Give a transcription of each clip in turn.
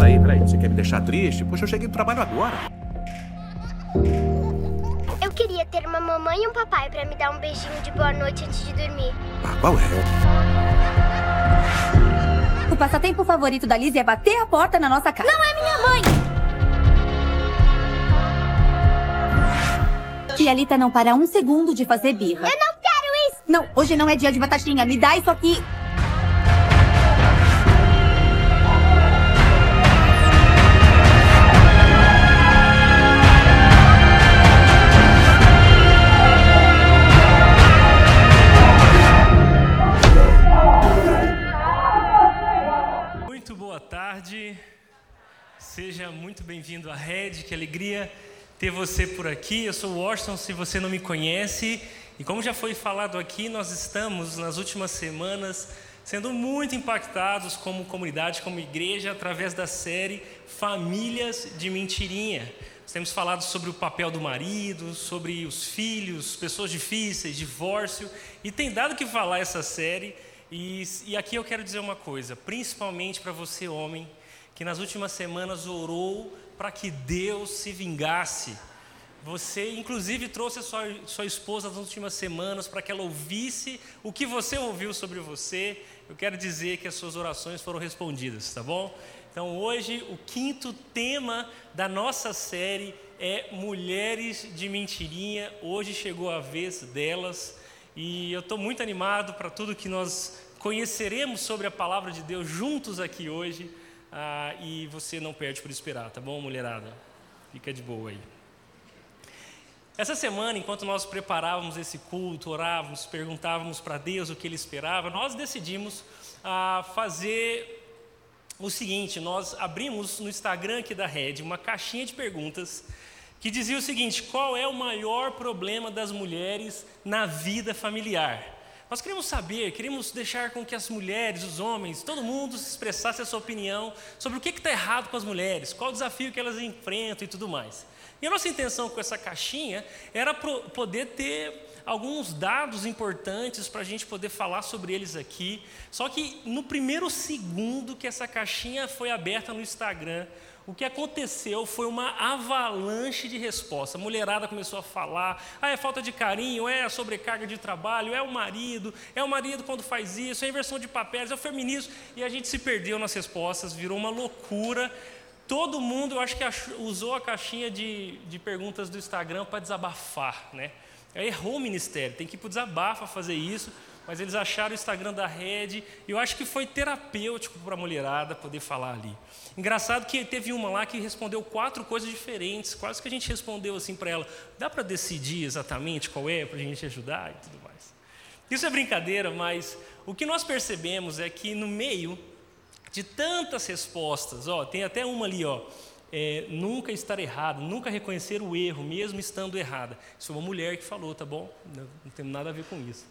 peraí, peraí. Você quer me deixar triste? Poxa, eu cheguei do trabalho agora. Eu queria ter uma mamãe e um papai pra me dar um beijinho de boa noite antes de dormir. Ah, qual é? O passatempo favorito da Liz é bater a porta na nossa casa. Não é minha mãe! Tia Lita não para um segundo de fazer birra. Eu não quero isso! Não, hoje não é dia de batatinha. Me dá isso aqui. Bem-vindo à Red, que alegria ter você por aqui. Eu sou o Washington, se você não me conhece, e como já foi falado aqui, nós estamos nas últimas semanas sendo muito impactados como comunidade, como igreja, através da série Famílias de Mentirinha. Nós temos falado sobre o papel do marido, sobre os filhos, pessoas difíceis, divórcio, e tem dado que falar essa série. E, e aqui eu quero dizer uma coisa, principalmente para você, homem, que nas últimas semanas orou para que Deus se vingasse. Você, inclusive, trouxe a sua, sua esposa nas últimas semanas para que ela ouvisse o que você ouviu sobre você. Eu quero dizer que as suas orações foram respondidas, tá bom? Então, hoje, o quinto tema da nossa série é Mulheres de Mentirinha. Hoje chegou a vez delas. E eu estou muito animado para tudo que nós conheceremos sobre a palavra de Deus juntos aqui hoje. Ah, e você não perde por esperar, tá bom, mulherada? Fica de boa aí. Essa semana, enquanto nós preparávamos esse culto, orávamos, perguntávamos para Deus o que Ele esperava, nós decidimos ah, fazer o seguinte: nós abrimos no Instagram aqui da Red uma caixinha de perguntas que dizia o seguinte: qual é o maior problema das mulheres na vida familiar? Nós queremos saber, queremos deixar com que as mulheres, os homens, todo mundo se expressasse a sua opinião sobre o que está errado com as mulheres, qual o desafio que elas enfrentam e tudo mais. E a nossa intenção com essa caixinha era poder ter alguns dados importantes para a gente poder falar sobre eles aqui. Só que no primeiro segundo que essa caixinha foi aberta no Instagram, o que aconteceu foi uma avalanche de resposta. A mulherada começou a falar: ah, é falta de carinho, é a sobrecarga de trabalho, é o marido, é o marido quando faz isso, é a inversão de papéis, é o feminismo. E a gente se perdeu nas respostas, virou uma loucura. Todo mundo, eu acho que usou a caixinha de, de perguntas do Instagram para desabafar, né? Errou o ministério, tem que ir para o desabafo fazer isso, mas eles acharam o Instagram da rede, e eu acho que foi terapêutico para a mulherada poder falar ali. Engraçado que teve uma lá que respondeu quatro coisas diferentes, quase que a gente respondeu assim para ela: dá para decidir exatamente qual é, para a gente ajudar e tudo mais. Isso é brincadeira, mas o que nós percebemos é que no meio de tantas respostas, ó, tem até uma ali, ó, é, nunca estar errado, nunca reconhecer o erro, mesmo estando errada. Isso foi uma mulher que falou, tá bom? Não, não tem nada a ver com isso.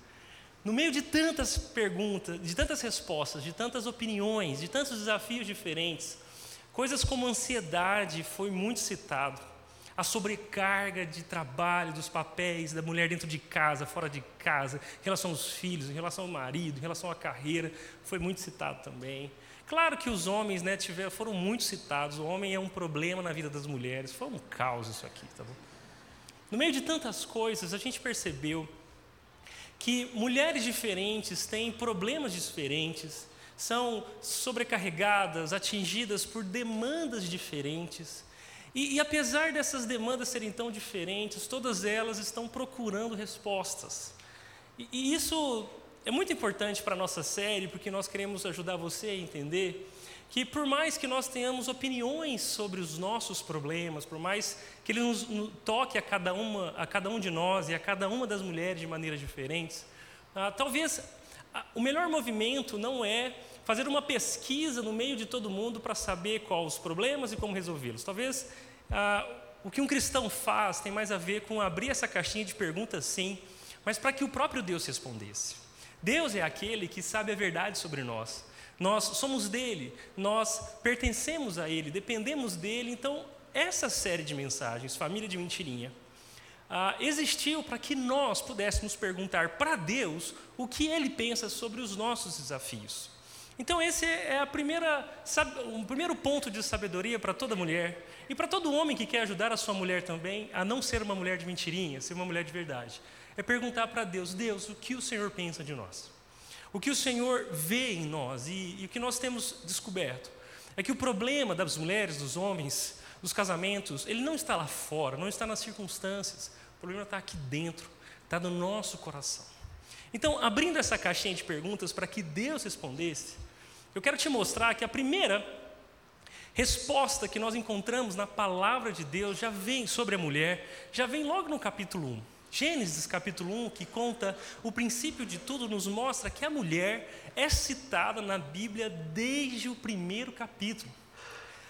No meio de tantas perguntas, de tantas respostas, de tantas opiniões, de tantos desafios diferentes, coisas como ansiedade foi muito citado. A sobrecarga de trabalho, dos papéis da mulher dentro de casa, fora de casa, em relação aos filhos, em relação ao marido, em relação à carreira, foi muito citado também. Claro que os homens né, tiveram, foram muito citados, o homem é um problema na vida das mulheres, foi um caos isso aqui, tá bom? No meio de tantas coisas, a gente percebeu que mulheres diferentes têm problemas diferentes, são sobrecarregadas, atingidas por demandas diferentes. E, e, apesar dessas demandas serem tão diferentes, todas elas estão procurando respostas. E, e isso é muito importante para a nossa série, porque nós queremos ajudar você a entender que, por mais que nós tenhamos opiniões sobre os nossos problemas, por mais que ele nos, toque a cada, uma, a cada um de nós e a cada uma das mulheres de maneiras diferentes, ah, talvez ah, o melhor movimento não é fazer uma pesquisa no meio de todo mundo para saber quais os problemas e como resolvê-los. Talvez ah, o que um cristão faz tem mais a ver com abrir essa caixinha de perguntas, sim, mas para que o próprio Deus respondesse. Deus é aquele que sabe a verdade sobre nós. Nós somos dele, nós pertencemos a ele, dependemos dele. Então, essa série de mensagens, Família de Mentirinha, ah, existiu para que nós pudéssemos perguntar para Deus o que ele pensa sobre os nossos desafios. Então esse é a primeira, o primeiro ponto de sabedoria para toda mulher e para todo homem que quer ajudar a sua mulher também a não ser uma mulher de mentirinha, ser uma mulher de verdade. É perguntar para Deus, Deus, o que o Senhor pensa de nós? O que o Senhor vê em nós e, e o que nós temos descoberto é que o problema das mulheres, dos homens, dos casamentos, ele não está lá fora, não está nas circunstâncias. O problema está aqui dentro, está no nosso coração. Então, abrindo essa caixinha de perguntas para que Deus respondesse, eu quero te mostrar que a primeira resposta que nós encontramos na palavra de Deus já vem sobre a mulher, já vem logo no capítulo 1. Gênesis capítulo 1, que conta o princípio de tudo, nos mostra que a mulher é citada na Bíblia desde o primeiro capítulo.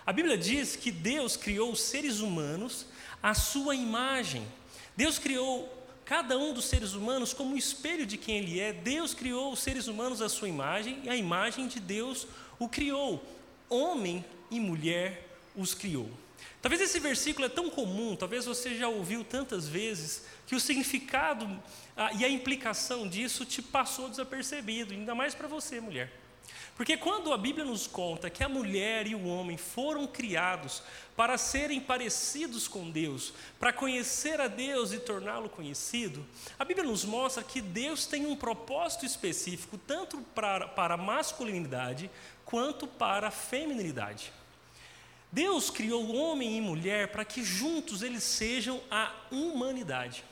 A Bíblia diz que Deus criou os seres humanos à sua imagem. Deus criou cada um dos seres humanos como um espelho de quem ele é. Deus criou os seres humanos à sua imagem e a imagem de Deus o criou. Homem e mulher os criou. Talvez esse versículo é tão comum, talvez você já ouviu tantas vezes, que o significado ah, e a implicação disso te passou desapercebido, ainda mais para você, mulher. Porque quando a Bíblia nos conta que a mulher e o homem foram criados para serem parecidos com Deus, para conhecer a Deus e torná-lo conhecido, a Bíblia nos mostra que Deus tem um propósito específico, tanto para, para a masculinidade quanto para a feminilidade. Deus criou homem e mulher para que juntos eles sejam a humanidade.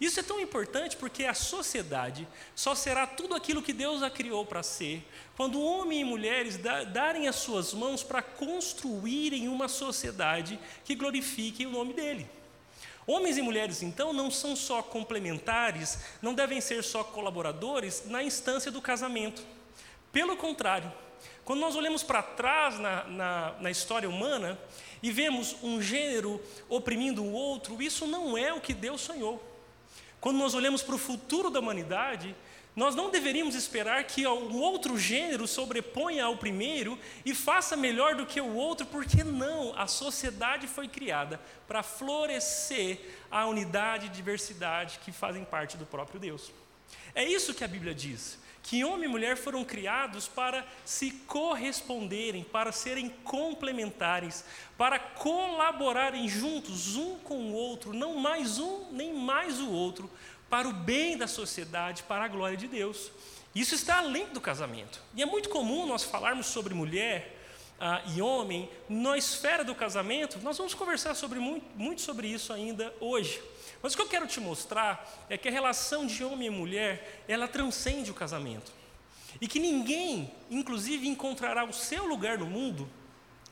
Isso é tão importante porque a sociedade só será tudo aquilo que Deus a criou para ser, quando homem e mulheres darem as suas mãos para construírem uma sociedade que glorifique o nome dele. Homens e mulheres, então, não são só complementares, não devem ser só colaboradores na instância do casamento. Pelo contrário, quando nós olhamos para trás na, na, na, história humana e vemos um gênero oprimindo o outro, isso não é o que Deus sonhou. Quando nós olhamos para o futuro da humanidade, nós não deveríamos esperar que um outro gênero sobreponha ao primeiro e faça melhor do que o outro, porque não, a sociedade foi criada para florescer a unidade e diversidade que fazem parte do próprio Deus. É isso que a Bíblia diz que homem e mulher foram criados para se corresponderem, para serem complementares, para colaborarem juntos um com o outro, não mais um nem mais o outro, para o bem da sociedade, para a glória de Deus. Isso está além do casamento. E é muito comum nós falarmos sobre mulher ah, e homem na esfera do casamento. Nós vamos conversar sobre muito, muito sobre isso ainda hoje. Mas o que eu quero te mostrar é que a relação de homem e mulher, ela transcende o casamento. E que ninguém, inclusive, encontrará o seu lugar no mundo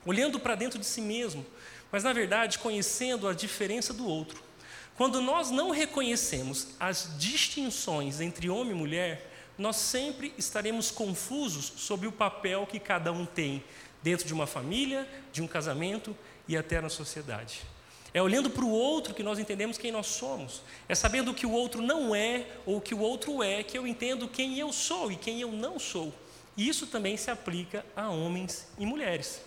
olhando para dentro de si mesmo, mas na verdade conhecendo a diferença do outro. Quando nós não reconhecemos as distinções entre homem e mulher, nós sempre estaremos confusos sobre o papel que cada um tem dentro de uma família, de um casamento e até na sociedade. É olhando para o outro que nós entendemos quem nós somos. É sabendo o que o outro não é ou o que o outro é que eu entendo quem eu sou e quem eu não sou. E isso também se aplica a homens e mulheres.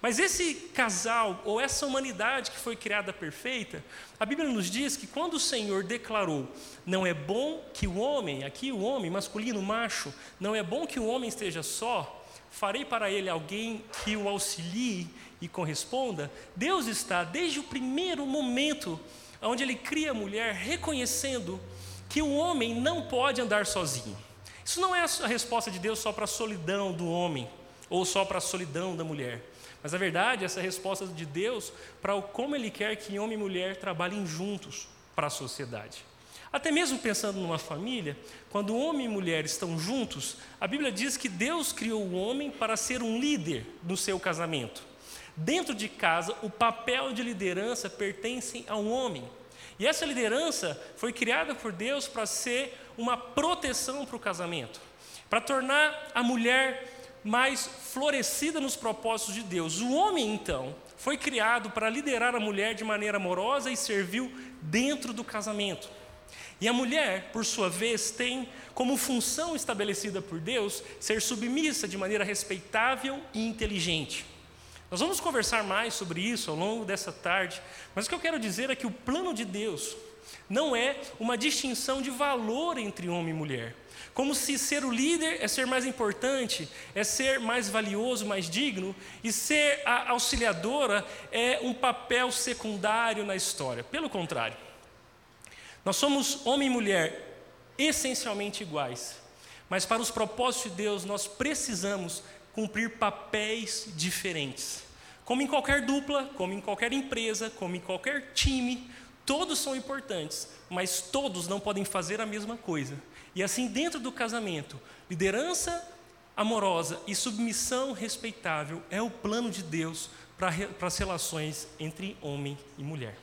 Mas esse casal, ou essa humanidade que foi criada perfeita, a Bíblia nos diz que quando o Senhor declarou: não é bom que o homem, aqui o homem, masculino, macho, não é bom que o homem esteja só, farei para ele alguém que o auxilie e corresponda, Deus está desde o primeiro momento onde ele cria a mulher reconhecendo que o homem não pode andar sozinho. Isso não é a resposta de Deus só para a solidão do homem ou só para a solidão da mulher. Mas a verdade, essa é a resposta de Deus para como Ele quer que homem e mulher trabalhem juntos para a sociedade. Até mesmo pensando numa família, quando homem e mulher estão juntos, a Bíblia diz que Deus criou o homem para ser um líder no seu casamento. Dentro de casa, o papel de liderança pertence ao homem. E essa liderança foi criada por Deus para ser uma proteção para o casamento, para tornar a mulher mais florescida nos propósitos de Deus. O homem, então, foi criado para liderar a mulher de maneira amorosa e serviu dentro do casamento. E a mulher, por sua vez, tem como função estabelecida por Deus ser submissa de maneira respeitável e inteligente. Nós vamos conversar mais sobre isso ao longo dessa tarde, mas o que eu quero dizer é que o plano de Deus não é uma distinção de valor entre homem e mulher. como se ser o líder é ser mais importante, é ser mais valioso, mais digno, e ser a auxiliadora é um papel secundário na história. Pelo contrário, nós somos homem e mulher essencialmente iguais, mas para os propósitos de Deus nós precisamos cumprir papéis diferentes. Como em qualquer dupla, como em qualquer empresa, como em qualquer time, todos são importantes, mas todos não podem fazer a mesma coisa. E assim, dentro do casamento, liderança amorosa e submissão respeitável é o plano de Deus para, as relações entre homem e mulher.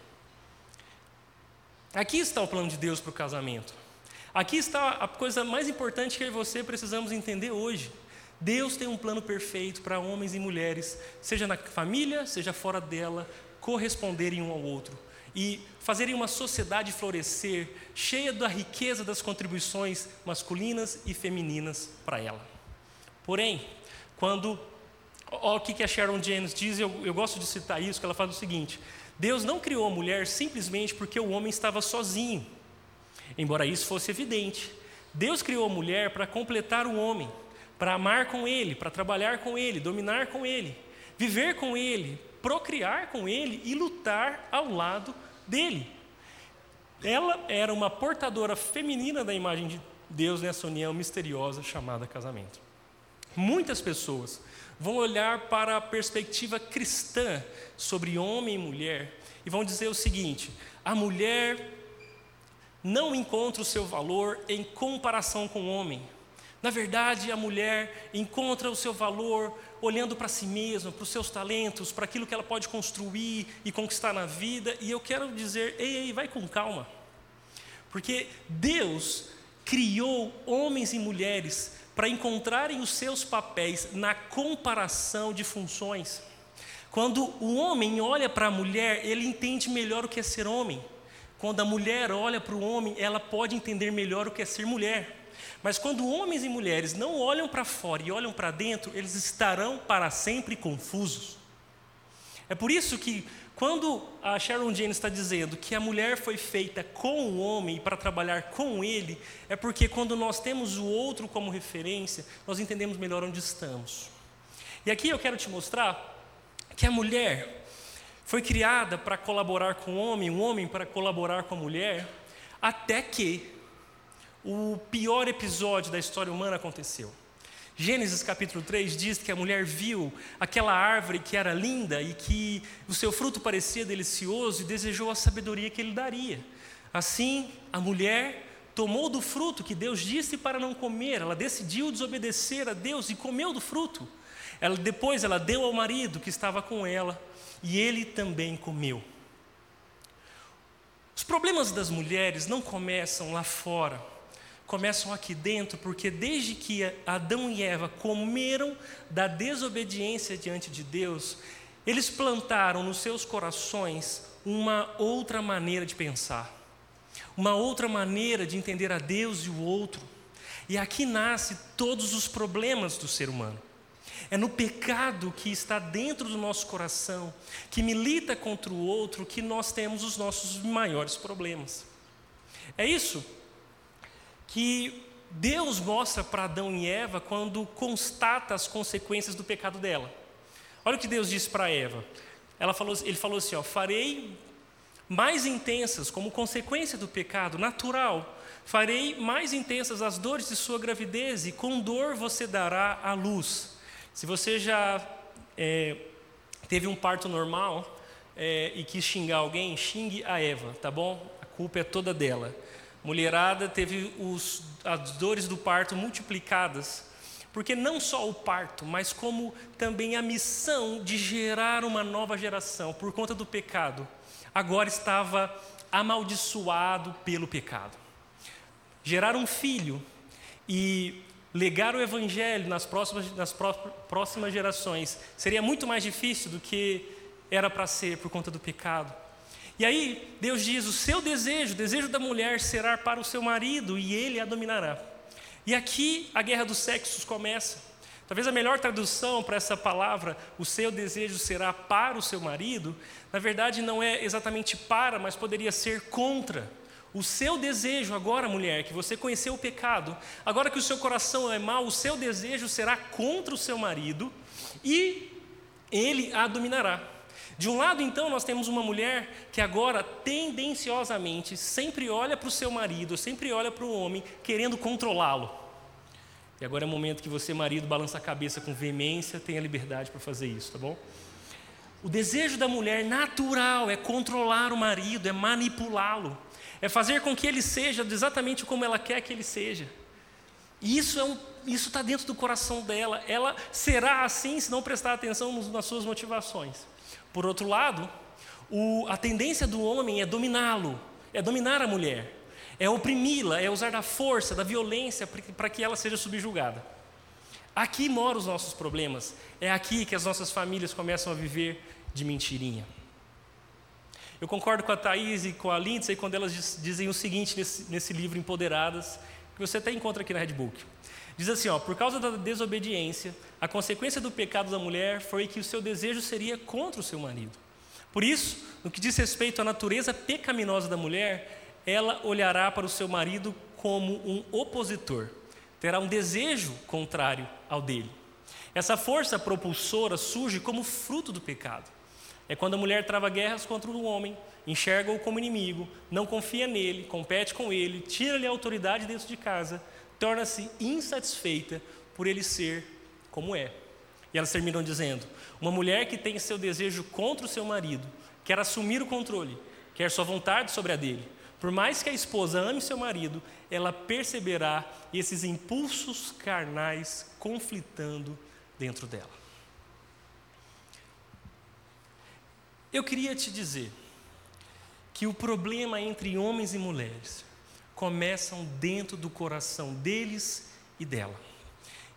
Aqui está o plano de Deus para o casamento. Aqui está a coisa mais importante que eu e você precisamos entender hoje. Deus tem um plano perfeito para homens e mulheres, seja na família, seja fora dela, corresponderem um ao outro e fazerem uma sociedade florescer, cheia da riqueza das contribuições masculinas e femininas para ela. Porém, quando. O que a Sharon James diz, eu, eu gosto de citar isso, que ela fala o seguinte: Deus não criou a mulher simplesmente porque o homem estava sozinho, embora isso fosse evidente. Deus criou a mulher para completar o homem, para amar com ele, para trabalhar com ele, dominar com ele, viver com ele, procriar com ele e lutar ao lado dele. Ela era uma portadora feminina da imagem de Deus nessa união misteriosa chamada casamento. Muitas pessoas vão olhar para a perspectiva cristã sobre homem e mulher e vão dizer o seguinte: a mulher não encontra o seu valor em comparação com o homem. Na verdade, a mulher encontra o seu valor olhando para si mesma, para os seus talentos, para aquilo que ela pode construir e conquistar na vida. E eu quero dizer: ei, ei, vai com calma. Porque Deus criou homens e mulheres para encontrarem os seus papéis na comparação de funções. Quando o homem olha para a mulher, ele entende melhor o que é ser homem. Quando a mulher olha para o homem, ela pode entender melhor o que é ser mulher. Mas quando homens e mulheres não olham para fora e olham para dentro, eles estarão para sempre confusos. É por isso que, quando a Sharon Jane está dizendo que a mulher foi feita com o homem para trabalhar com ele, é porque quando nós temos o outro como referência, nós entendemos melhor onde estamos. E aqui eu quero te mostrar que a mulher foi criada para colaborar com o homem, o homem para colaborar com a mulher, até que o pior episódio da história humana aconteceu. Gênesis capítulo 3 diz que a mulher viu aquela árvore que era linda e que o seu fruto parecia delicioso e desejou a sabedoria que ele daria. Assim, a mulher tomou do fruto que Deus disse para não comer, ela decidiu desobedecer a Deus e comeu do fruto. Ela, depois ela deu ao marido que estava com ela e ele também comeu. Os problemas das mulheres não começam lá fora começam aqui dentro, porque desde que Adão e Eva comeram da desobediência diante de Deus, eles plantaram nos seus corações uma outra maneira de pensar, uma outra maneira de entender a Deus e o outro. E aqui nasce todos os problemas do ser humano. É no pecado que está dentro do nosso coração, que milita contra o outro, que nós temos os nossos maiores problemas. É isso que Deus mostra para Adão e Eva quando constata as consequências do pecado dela. Olha o que Deus disse para Eva. Ela falou, ele falou assim: ó, farei mais intensas como consequência do pecado natural. Farei mais intensas as dores de sua gravidez e com dor você dará a luz. Se você já é, teve um parto normal é, e quis xingar alguém, xingue a Eva, tá bom? A culpa é toda dela mulherada teve os, as dores do parto multiplicadas, porque não só o parto, mas como também a missão de gerar uma nova geração por conta do pecado, agora estava amaldiçoado pelo pecado. Gerar um filho e legar o evangelho nas próximas, nas próximas gerações seria muito mais difícil do que era para ser por conta do pecado. E aí Deus diz: o seu desejo, o desejo da mulher será para o seu marido e ele a dominará. E aqui a guerra dos sexos começa. Talvez a melhor tradução para essa palavra, o seu desejo será para o seu marido, na verdade não é exatamente para, mas poderia ser contra. O seu desejo, agora, mulher, que você conheceu o pecado, agora que o seu coração é mau, o seu desejo será contra o seu marido e ele a dominará. De um lado, então, nós temos uma mulher que agora, tendenciosamente, sempre olha para o seu marido, sempre olha para o homem, querendo controlá-lo. E agora é o momento que você, marido, balança a cabeça com veemência, tem a liberdade para fazer isso, tá bom? O desejo da mulher natural é controlar o marido, é manipulá-lo, é fazer com que ele seja exatamente como ela quer que ele seja. E isso é um, isso está dentro do coração dela. Ela será assim se não prestar atenção nas suas motivações. Por outro lado, o, a tendência do homem é dominá-lo, é dominar a mulher, é oprimi-la, é usar da força, da violência para que ela seja subjugada. Aqui moram os nossos problemas. É aqui que as nossas famílias começam a viver de mentirinha. Eu concordo com a Thaís e com a Lindsay quando elas dizem o seguinte nesse, nesse livro Empoderadas, que você até encontra aqui na Redbook. Diz assim, ó, por causa da desobediência, a consequência do pecado da mulher foi que o seu desejo seria contra o seu marido. Por isso, no que diz respeito à natureza pecaminosa da mulher, ela olhará para o seu marido como um opositor, terá um desejo contrário ao dele. Essa força propulsora surge como fruto do pecado. É quando a mulher trava guerras contra o homem, enxerga-o como inimigo, não confia nele, compete com ele, tira-lhe a autoridade dentro de casa, torna-se insatisfeita por ele ser como é. E elas terminam dizendo: uma mulher que tem seu desejo contra o seu marido, quer assumir o controle, quer sua vontade sobre a dele. Por mais que a esposa ame seu marido, ela perceberá esses impulsos carnais conflitando dentro dela. Eu queria te dizer que o problema entre homens e mulheres começam dentro do coração deles e dela.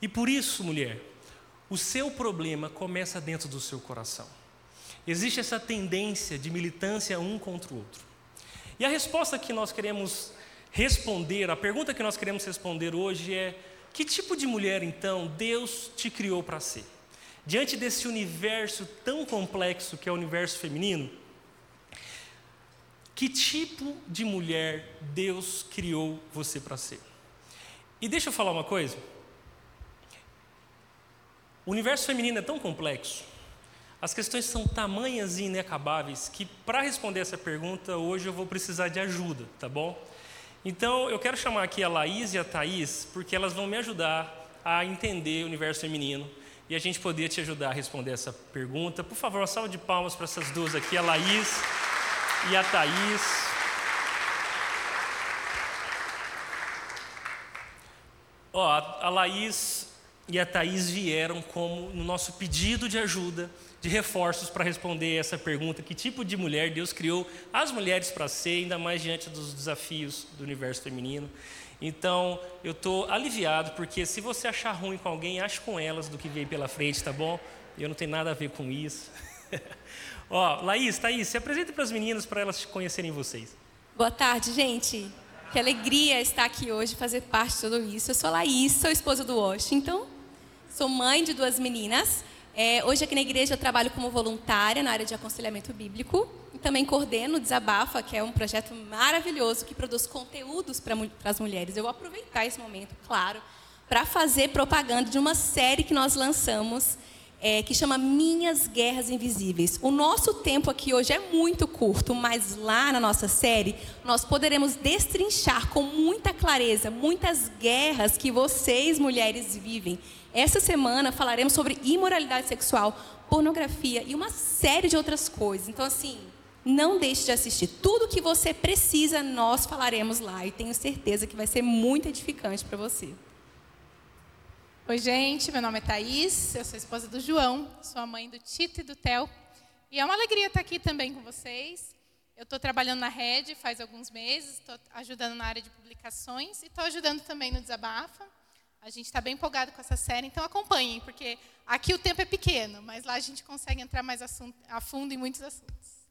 E por isso, mulher, o seu problema começa dentro do seu coração. Existe essa tendência de militância um contra o outro. E a resposta que nós queremos responder, a pergunta que nós queremos responder hoje é: que tipo de mulher então Deus te criou para ser? Diante desse universo tão complexo que é o universo feminino, que tipo de mulher Deus criou você para ser? E deixa eu falar uma coisa. O universo feminino é tão complexo, as questões são tamanhas e inacabáveis que para responder essa pergunta hoje eu vou precisar de ajuda, tá bom? Então eu quero chamar aqui a Laís e a Thaís porque elas vão me ajudar a entender o universo feminino e a gente poder te ajudar a responder essa pergunta. Por favor, uma salva de palmas para essas duas aqui, a Laís e a Thaís. Ó, a Laís e a Thaís vieram como no nosso pedido de ajuda, de reforços para responder essa pergunta: que tipo de mulher Deus criou as mulheres para ser, ainda mais diante dos desafios do universo feminino. Então, eu estou aliviado, porque se você achar ruim com alguém, ache com elas do que veio pela frente, tá bom? Eu não tenho nada a ver com isso. Ó, Laís, Thaís, se apresenta para as meninas para elas conhecerem vocês. Boa tarde, gente. Que alegria estar aqui hoje, fazer parte de tudo isso. Eu sou a Laís, sou esposa do Washington, sou mãe de duas meninas. É, hoje aqui na igreja eu trabalho como voluntária na área de aconselhamento bíblico e também coordeno o Desabafa, que é um projeto maravilhoso que produz conteúdos para as mulheres. Eu vou aproveitar esse momento, claro, para fazer propaganda de uma série que nós lançamos é, que chama Minhas Guerras Invisíveis. O nosso tempo aqui hoje é muito curto, mas lá na nossa série nós poderemos destrinchar com muita clareza muitas guerras que vocês, mulheres, vivem essa semana falaremos sobre imoralidade sexual, pornografia e uma série de outras coisas. Então, assim, não deixe de assistir. Tudo que você precisa, nós falaremos lá. E tenho certeza que vai ser muito edificante para você. Oi, gente. Meu nome é Thaís. Eu sou esposa do João. Sou a mãe do Tito e do Theo. E é uma alegria estar aqui também com vocês. Eu estou trabalhando na rede faz alguns meses. Estou ajudando na área de publicações. E estou ajudando também no Desabafa. A gente está bem empolgado com essa série, então acompanhem, porque aqui o tempo é pequeno, mas lá a gente consegue entrar mais a fundo em muitos assuntos.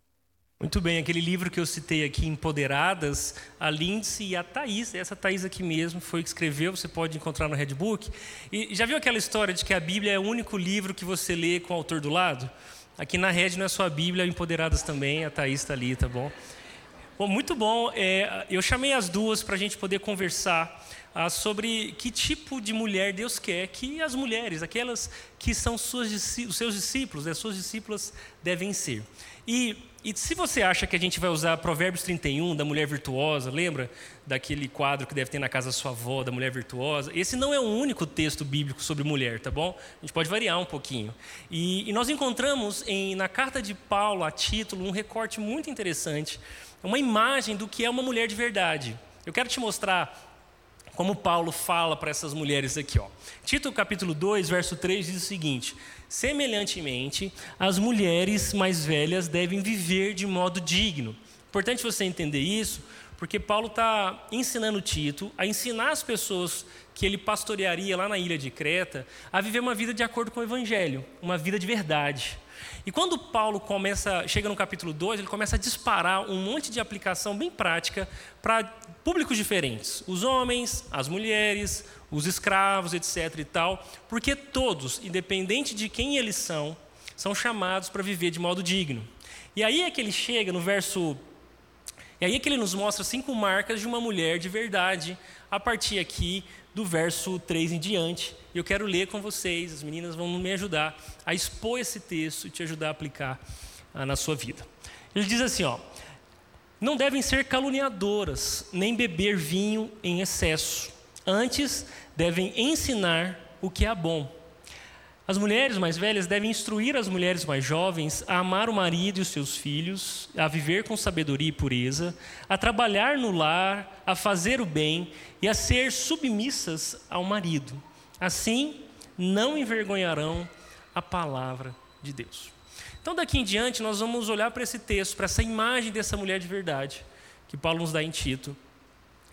Muito bem, aquele livro que eu citei aqui, Empoderadas, a Lindsay e a Thaís, essa Thaís aqui mesmo foi que escreveu, você pode encontrar no Redbook. E já viu aquela história de que a Bíblia é o único livro que você lê com o autor do lado? Aqui na Red não é só a Bíblia, Empoderadas também, a Thaís está ali, tá bom? Bom, muito bom. É, eu chamei as duas para a gente poder conversar ah, sobre que tipo de mulher Deus quer que as mulheres, aquelas que são suas, os seus discípulos, as suas discípulas devem ser. E, e se você acha que a gente vai usar Provérbios 31, da mulher virtuosa, lembra daquele quadro que deve ter na casa da sua avó, da mulher virtuosa? Esse não é o único texto bíblico sobre mulher, tá bom? A gente pode variar um pouquinho. E, e nós encontramos em, na carta de Paulo a título um recorte muito interessante uma imagem do que é uma mulher de verdade. Eu quero te mostrar como Paulo fala para essas mulheres aqui. Ó. Tito capítulo 2, verso 3 diz o seguinte: Semelhantemente, as mulheres mais velhas devem viver de modo digno. Importante você entender isso, porque Paulo está ensinando Tito a ensinar as pessoas que ele pastorearia lá na ilha de Creta a viver uma vida de acordo com o evangelho, uma vida de verdade. E quando Paulo começa, chega no capítulo 2, ele começa a disparar um monte de aplicação bem prática para públicos diferentes: os homens, as mulheres, os escravos, etc. e tal, porque todos, independente de quem eles são, são chamados para viver de modo digno. E aí é que ele chega no verso. E aí é que ele nos mostra cinco marcas de uma mulher de verdade, a partir aqui do verso 3 em diante. E eu quero ler com vocês, as meninas vão me ajudar a expor esse texto e te ajudar a aplicar ah, na sua vida. Ele diz assim, ó: Não devem ser caluniadoras, nem beber vinho em excesso. Antes, devem ensinar o que é bom. As mulheres mais velhas devem instruir as mulheres mais jovens a amar o marido e os seus filhos, a viver com sabedoria e pureza, a trabalhar no lar, a fazer o bem e a ser submissas ao marido Assim, não envergonharão a palavra de Deus. Então, daqui em diante, nós vamos olhar para esse texto, para essa imagem dessa mulher de verdade, que Paulo nos dá em Tito,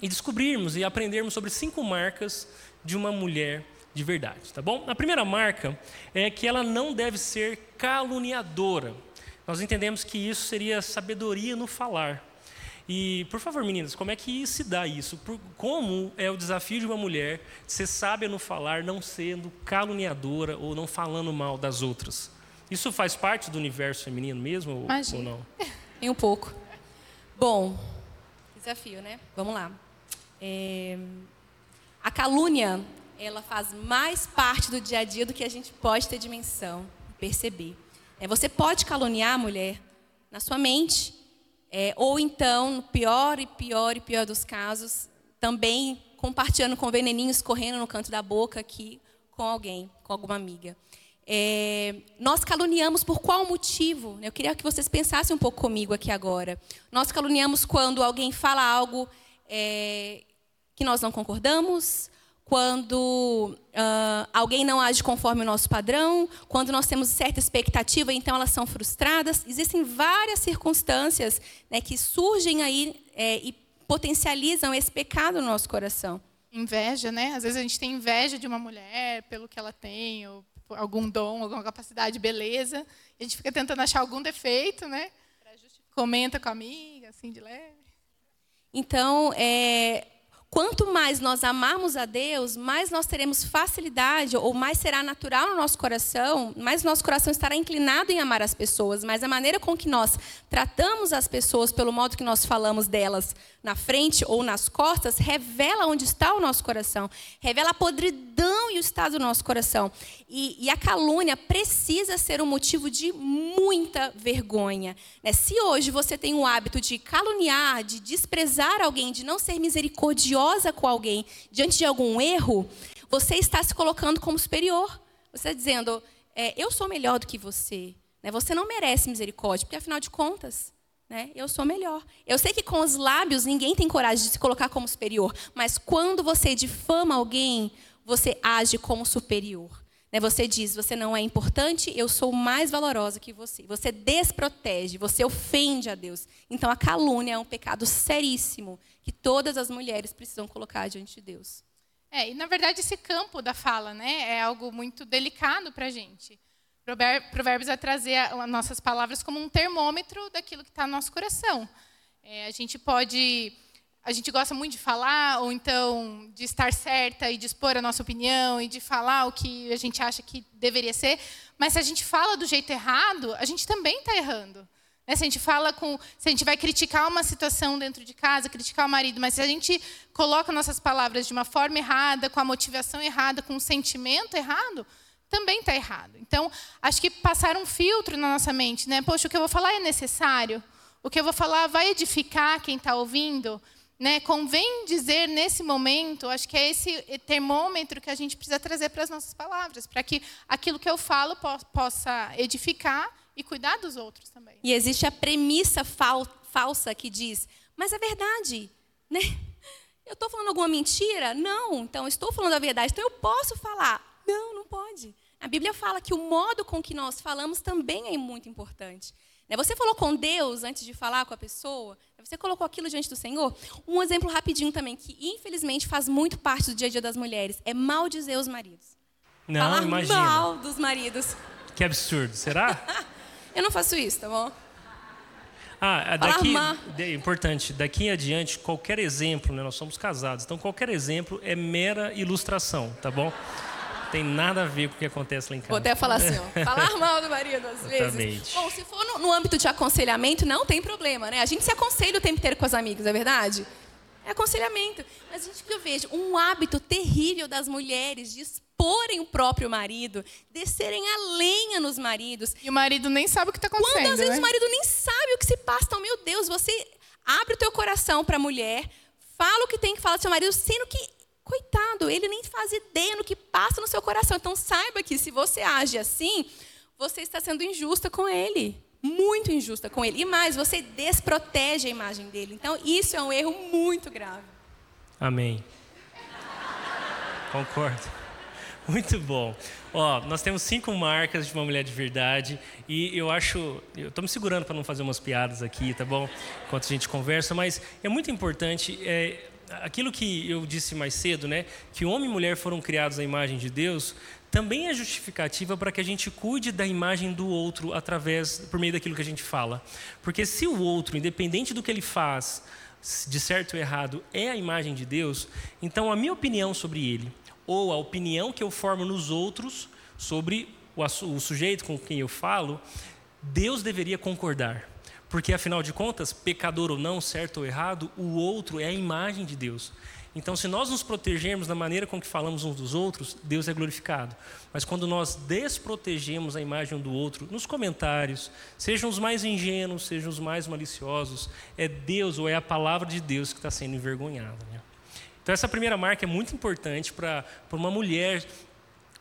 e descobrirmos e aprendermos sobre cinco marcas de uma mulher de verdade, tá bom? A primeira marca é que ela não deve ser caluniadora. Nós entendemos que isso seria sabedoria no falar. E, por favor, meninas, como é que se dá isso? Como é o desafio de uma mulher ser sábia no falar, não sendo caluniadora ou não falando mal das outras? Isso faz parte do universo feminino mesmo ou, ou não? Em um pouco. Bom, desafio, né? Vamos lá. É... A calúnia, ela faz mais parte do dia a dia do que a gente pode ter dimensão, perceber. É, você pode caluniar a mulher na sua mente, é, ou então, no pior e pior e pior dos casos, também compartilhando com veneninhos correndo no canto da boca aqui com alguém, com alguma amiga. É, nós caluniamos por qual motivo? Eu queria que vocês pensassem um pouco comigo aqui agora. Nós caluniamos quando alguém fala algo é, que nós não concordamos, quando uh, alguém não age conforme o nosso padrão, quando nós temos certa expectativa, então elas são frustradas. Existem várias circunstâncias né, que surgem aí é, e potencializam esse pecado no nosso coração. Inveja, né? Às vezes a gente tem inveja de uma mulher pelo que ela tem, ou algum dom, alguma capacidade, beleza. E a gente fica tentando achar algum defeito, né? Comenta com a amiga, assim, de leve. Então, é, Quanto mais nós amarmos a Deus, mais nós teremos facilidade, ou mais será natural no nosso coração, mais nosso coração estará inclinado em amar as pessoas, mas a maneira com que nós tratamos as pessoas, pelo modo que nós falamos delas na frente ou nas costas, revela onde está o nosso coração, revela a podridão e o estado do nosso coração. E, e a calúnia precisa ser um motivo de muita vergonha. Né? Se hoje você tem o hábito de caluniar, de desprezar alguém, de não ser misericordioso, com alguém diante de algum erro, você está se colocando como superior. Você está dizendo, é, eu sou melhor do que você. Né? Você não merece misericórdia, porque afinal de contas, né, eu sou melhor. Eu sei que com os lábios ninguém tem coragem de se colocar como superior, mas quando você difama alguém, você age como superior. Né? Você diz, você não é importante, eu sou mais valorosa que você. Você desprotege, você ofende a Deus. Então a calúnia é um pecado seríssimo que todas as mulheres precisam colocar diante de Deus. É, e na verdade esse campo da fala, né, é algo muito delicado para a gente. Provérbios vai trazer as nossas palavras como um termômetro daquilo que está no nosso coração. É, a gente pode a gente gosta muito de falar, ou então de estar certa e de expor a nossa opinião e de falar o que a gente acha que deveria ser, mas se a gente fala do jeito errado, a gente também está errando. Né? Se a gente fala com. Se a gente vai criticar uma situação dentro de casa, criticar o marido, mas se a gente coloca nossas palavras de uma forma errada, com a motivação errada, com o sentimento errado, também está errado. Então, acho que passar um filtro na nossa mente, né? Poxa, o que eu vou falar é necessário? O que eu vou falar vai edificar quem está ouvindo? Né? Convém dizer nesse momento, acho que é esse termômetro que a gente precisa trazer para as nossas palavras, para que aquilo que eu falo possa edificar e cuidar dos outros também. E existe a premissa fal falsa que diz, mas é verdade, né? Eu estou falando alguma mentira? Não, então estou falando a verdade, então eu posso falar. Não, não pode. A Bíblia fala que o modo com que nós falamos também é muito importante. Né? Você falou com Deus antes de falar com a pessoa? Você colocou aquilo diante do Senhor? Um exemplo rapidinho também, que infelizmente faz muito parte do dia a dia das mulheres, é maldizer os maridos. Não, Falar imagina. mal dos maridos. Que absurdo, será? Eu não faço isso, tá bom? Ah, daqui, é importante, daqui em adiante, qualquer exemplo, né, nós somos casados, então qualquer exemplo é mera ilustração, tá bom? Tem nada a ver com o que acontece lá em casa. Vou até falar assim, ó, falar mal do marido às vezes. Bom, se for no, no, âmbito de aconselhamento, não tem problema, né? A gente se aconselha o tempo inteiro com os amigos, é verdade? É aconselhamento. Mas, gente, que eu vejo um hábito terrível das mulheres de exporem o próprio marido, descerem a lenha nos maridos. E o marido nem sabe o que está acontecendo. Quando às vezes né? o marido nem sabe o que se passa. Então, meu Deus, você abre o teu coração para a mulher, fala o que tem que falar do seu marido, sendo que, coitado, ele nem faz ideia no que passa no seu coração. Então, saiba que se você age assim, você está sendo injusta com ele. Muito injusta com ele. E mais, você desprotege a imagem dele. Então, isso é um erro muito grave. Amém. Concordo. Muito bom. Ó, nós temos cinco marcas de uma mulher de verdade e eu acho, eu estou me segurando para não fazer umas piadas aqui, tá bom? Enquanto a gente conversa, mas é muito importante é, aquilo que eu disse mais cedo, né? Que homem e mulher foram criados à imagem de Deus, também é justificativa para que a gente cuide da imagem do outro através, por meio daquilo que a gente fala. Porque se o outro, independente do que ele faz, de certo ou errado, é a imagem de Deus, então a minha opinião sobre ele ou a opinião que eu formo nos outros sobre o, o sujeito com quem eu falo, Deus deveria concordar. Porque, afinal de contas, pecador ou não, certo ou errado, o outro é a imagem de Deus. Então, se nós nos protegermos da maneira com que falamos uns dos outros, Deus é glorificado. Mas quando nós desprotegemos a imagem um do outro, nos comentários, sejam os mais ingênuos, sejam os mais maliciosos, é Deus ou é a palavra de Deus que está sendo envergonhada. Né? Então, essa primeira marca é muito importante para uma mulher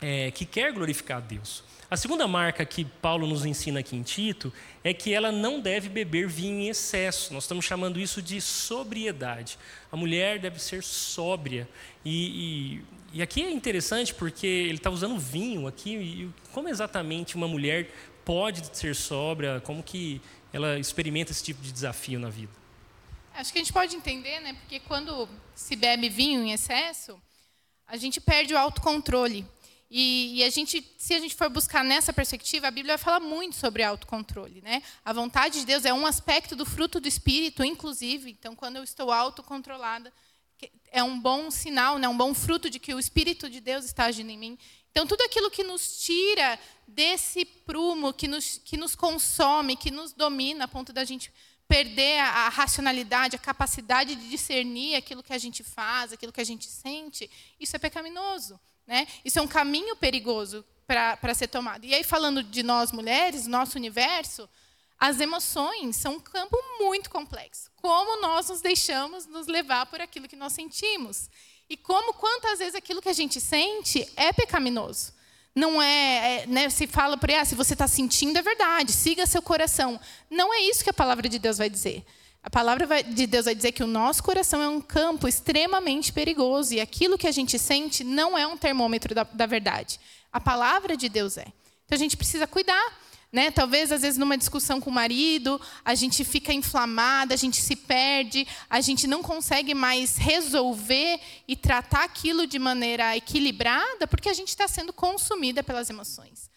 é, que quer glorificar a Deus. A segunda marca que Paulo nos ensina aqui em Tito é que ela não deve beber vinho em excesso. Nós estamos chamando isso de sobriedade. A mulher deve ser sóbria. E, e, e aqui é interessante porque ele está usando vinho aqui. E como exatamente uma mulher pode ser sóbria? Como que ela experimenta esse tipo de desafio na vida? Acho que a gente pode entender, né? Porque quando se bebe vinho em excesso, a gente perde o autocontrole. E, e, a gente, se a gente for buscar nessa perspectiva, a Bíblia vai falar muito sobre autocontrole, né? A vontade de Deus é um aspecto do fruto do Espírito, inclusive. Então, quando eu estou autocontrolada, é um bom sinal, né? Um bom fruto de que o Espírito de Deus está agindo em mim. Então, tudo aquilo que nos tira desse prumo, que nos, que nos consome, que nos domina, a ponto da gente perder a, a, racionalidade, a capacidade de discernir aquilo que a gente faz, aquilo que a gente sente, isso é pecaminoso. Né? Isso é um caminho perigoso para ser tomado. E aí, falando de nós mulheres, nosso universo, as emoções são um campo muito complexo. Como nós nos deixamos nos levar por aquilo que nós sentimos. E como, quantas vezes, aquilo que a gente sente é pecaminoso. Não é, é né, se fala por aí, ah, se você está sentindo é verdade, siga seu coração. Não é isso que a palavra de Deus vai dizer. A palavra de Deus vai dizer que o nosso coração é um campo extremamente perigoso e aquilo que a gente sente não é um termômetro da, da verdade. A palavra de Deus é. Então a gente precisa cuidar né? Talvez, às vezes, numa discussão com o marido, a gente fica inflamada, a gente se perde, a gente não consegue mais resolver e tratar aquilo de maneira equilibrada, porque a gente está sendo consumida pelas emoções.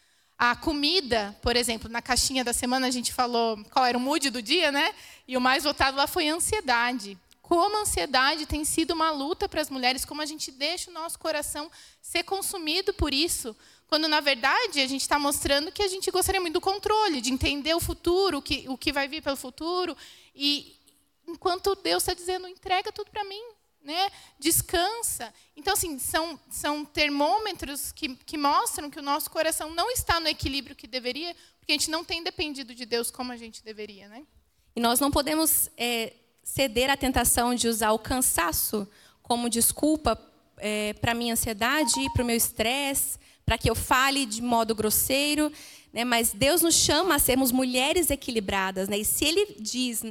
A comida, por exemplo, na caixinha da semana a gente falou qual era o mood do dia, né? E o mais votado lá foi ansiedade. Como a ansiedade tem sido uma luta para as mulheres, como a gente deixa o nosso coração ser consumido por isso, Quando, na verdade, a gente está mostrando que a gente gostaria muito do controle, de entender o futuro, o que, o que vai vir pelo futuro. E enquanto Deus está dizendo, entrega tudo para mim, né? descansa. Então, assim, são, são termômetros que, que mostram que o nosso coração não está no equilíbrio que deveria, porque a gente não tem dependido de Deus como a gente deveria. Né? E nós não podemos é, ceder à tentação de usar o cansaço como desculpa é, para a minha ansiedade, para o meu estresse, para que eu fale de modo grosseiro. Né? Mas Deus nos chama a sermos mulheres equilibradas. Né? E se Ele diz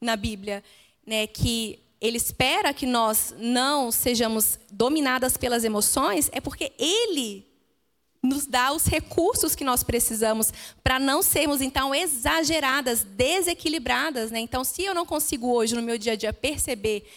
na Bíblia né, que ele espera que nós não sejamos dominadas pelas emoções, é porque ele nos dá os recursos que nós precisamos para não sermos então exageradas, desequilibradas, né? Então, se eu não consigo hoje no meu dia a dia perceber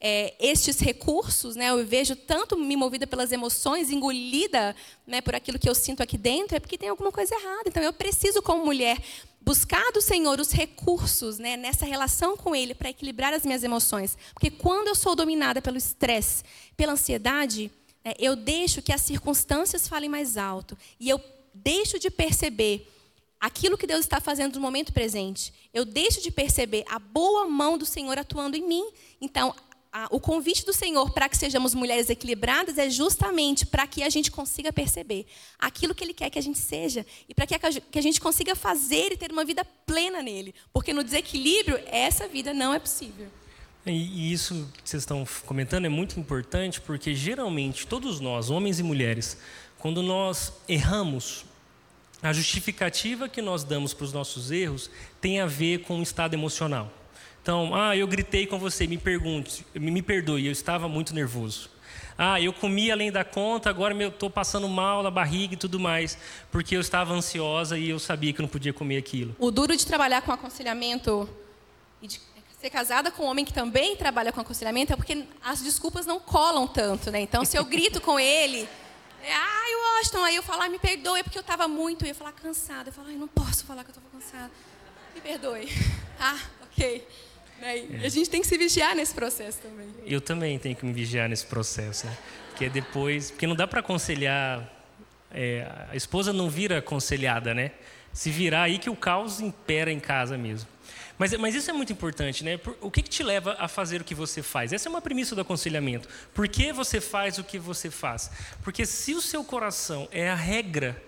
é, estes recursos, né, eu vejo tanto me movida pelas emoções, engolida né, por aquilo que eu sinto aqui dentro, é porque tem alguma coisa errada. Então, eu preciso, como mulher, buscar do Senhor os recursos né, nessa relação com Ele para equilibrar as minhas emoções. Porque quando eu sou dominada pelo estresse, pela ansiedade, né, eu deixo que as circunstâncias falem mais alto. E eu deixo de perceber aquilo que Deus está fazendo no momento presente. Eu deixo de perceber a boa mão do Senhor atuando em mim. Então, a, o convite do Senhor para que sejamos mulheres equilibradas é justamente para que a gente consiga perceber aquilo que Ele quer que a gente seja e para que, que a gente consiga fazer e ter uma vida plena nele. Porque no desequilíbrio, essa vida não é possível. E isso que vocês estão comentando é muito importante porque geralmente todos nós, homens e mulheres, quando nós erramos, a justificativa que nós damos para os nossos erros tem a ver com o estado emocional. Então, ah, eu gritei com você, me pergunte, me perdoe, eu estava muito nervoso. Ah, eu comi além da conta, agora eu estou passando mal na barriga e tudo mais, porque eu estava ansiosa e eu sabia que não podia comer aquilo. O duro de trabalhar com aconselhamento e de ser casada com um homem que também trabalha com aconselhamento é porque as desculpas não colam tanto, né? Então, se eu grito com ele, é, ai, Washington, aí eu falo, me perdoe, é porque eu estava muito, eu ia falar cansada. Eu falo, ai, não posso falar que eu estou cansada. Me perdoe. Ah, ok. Né? É. A gente tem que se vigiar nesse processo também. Eu também tenho que me vigiar nesse processo, né? Porque depois, porque não dá para aconselhar, é, a esposa não vira aconselhada, né? Se virar aí que o caos impera em casa mesmo. Mas, mas isso é muito importante, né? O que, que te leva a fazer o que você faz? Essa é uma premissa do aconselhamento. Por que você faz o que você faz? Porque se o seu coração é a regra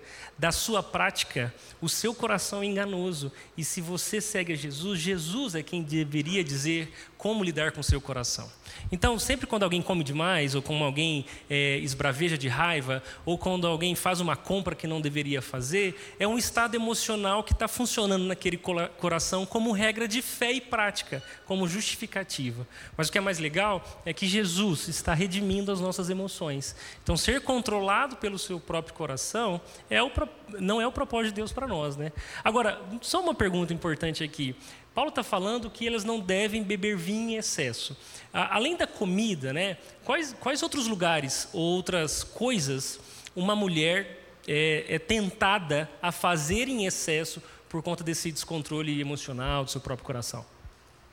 da sua prática, o seu coração é enganoso. E se você segue a Jesus, Jesus é quem deveria dizer como lidar com o seu coração. Então, sempre quando alguém come demais, ou quando alguém é, esbraveja de raiva, ou quando alguém faz uma compra que não deveria fazer, é um estado emocional que está funcionando naquele coração como regra de fé e prática, como justificativa. Mas o que é mais legal é que Jesus está redimindo as nossas emoções. Então, ser controlado pelo seu próprio coração é o, não é o propósito de Deus para nós. Né? Agora, só uma pergunta importante aqui. Paulo está falando que elas não devem beber vinho em excesso. Além da comida, né, quais, quais outros lugares, outras coisas, uma mulher é, é tentada a fazer em excesso por conta desse descontrole emocional do seu próprio coração?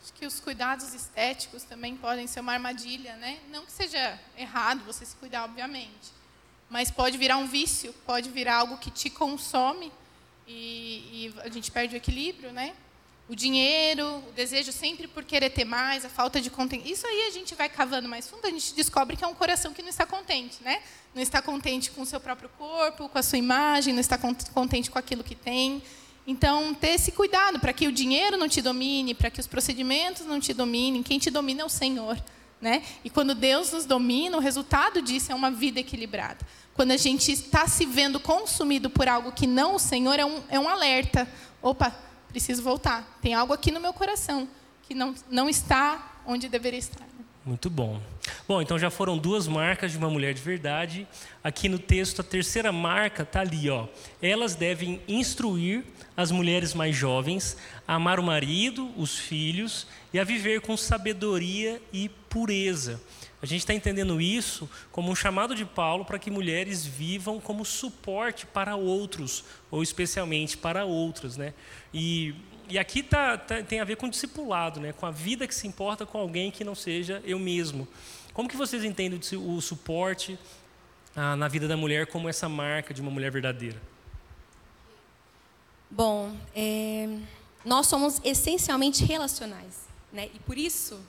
Acho que os cuidados estéticos também podem ser uma armadilha, né? Não que seja errado você se cuidar, obviamente, mas pode virar um vício, pode virar algo que te consome e, e a gente perde o equilíbrio, né? o dinheiro, o desejo sempre por querer ter mais, a falta de contente. Isso aí a gente vai cavando mais fundo, a gente descobre que é um coração que não está contente, né? Não está contente com o seu próprio corpo, com a sua imagem, não está contente com aquilo que tem. Então, ter esse cuidado para que o dinheiro não te domine, para que os procedimentos não te dominem. Quem te domina é o Senhor. Né? E quando Deus nos domina, o resultado disso é uma vida equilibrada. Quando a gente está se vendo consumido por algo que não o Senhor, é um, é um alerta. Opa, preciso voltar. Tem algo aqui no meu coração que não, não está onde deveria estar. Muito bom. Bom, então já foram duas marcas de uma mulher de verdade. Aqui no texto, a terceira marca está ali, ó. Elas devem instruir as mulheres mais jovens a amar o marido, os filhos e a viver com sabedoria e pureza. A gente está entendendo isso como um chamado de Paulo para que mulheres vivam como suporte para outros, ou especialmente para outras. Né? E, e aqui tá, tá, tem a ver com discipulado, né? com a vida que se importa com alguém que não seja eu mesmo. Como que vocês entendem o suporte, ah, na vida da mulher como essa marca de uma mulher verdadeira? Bom, é, nós somos essencialmente relacionais, né? E por isso,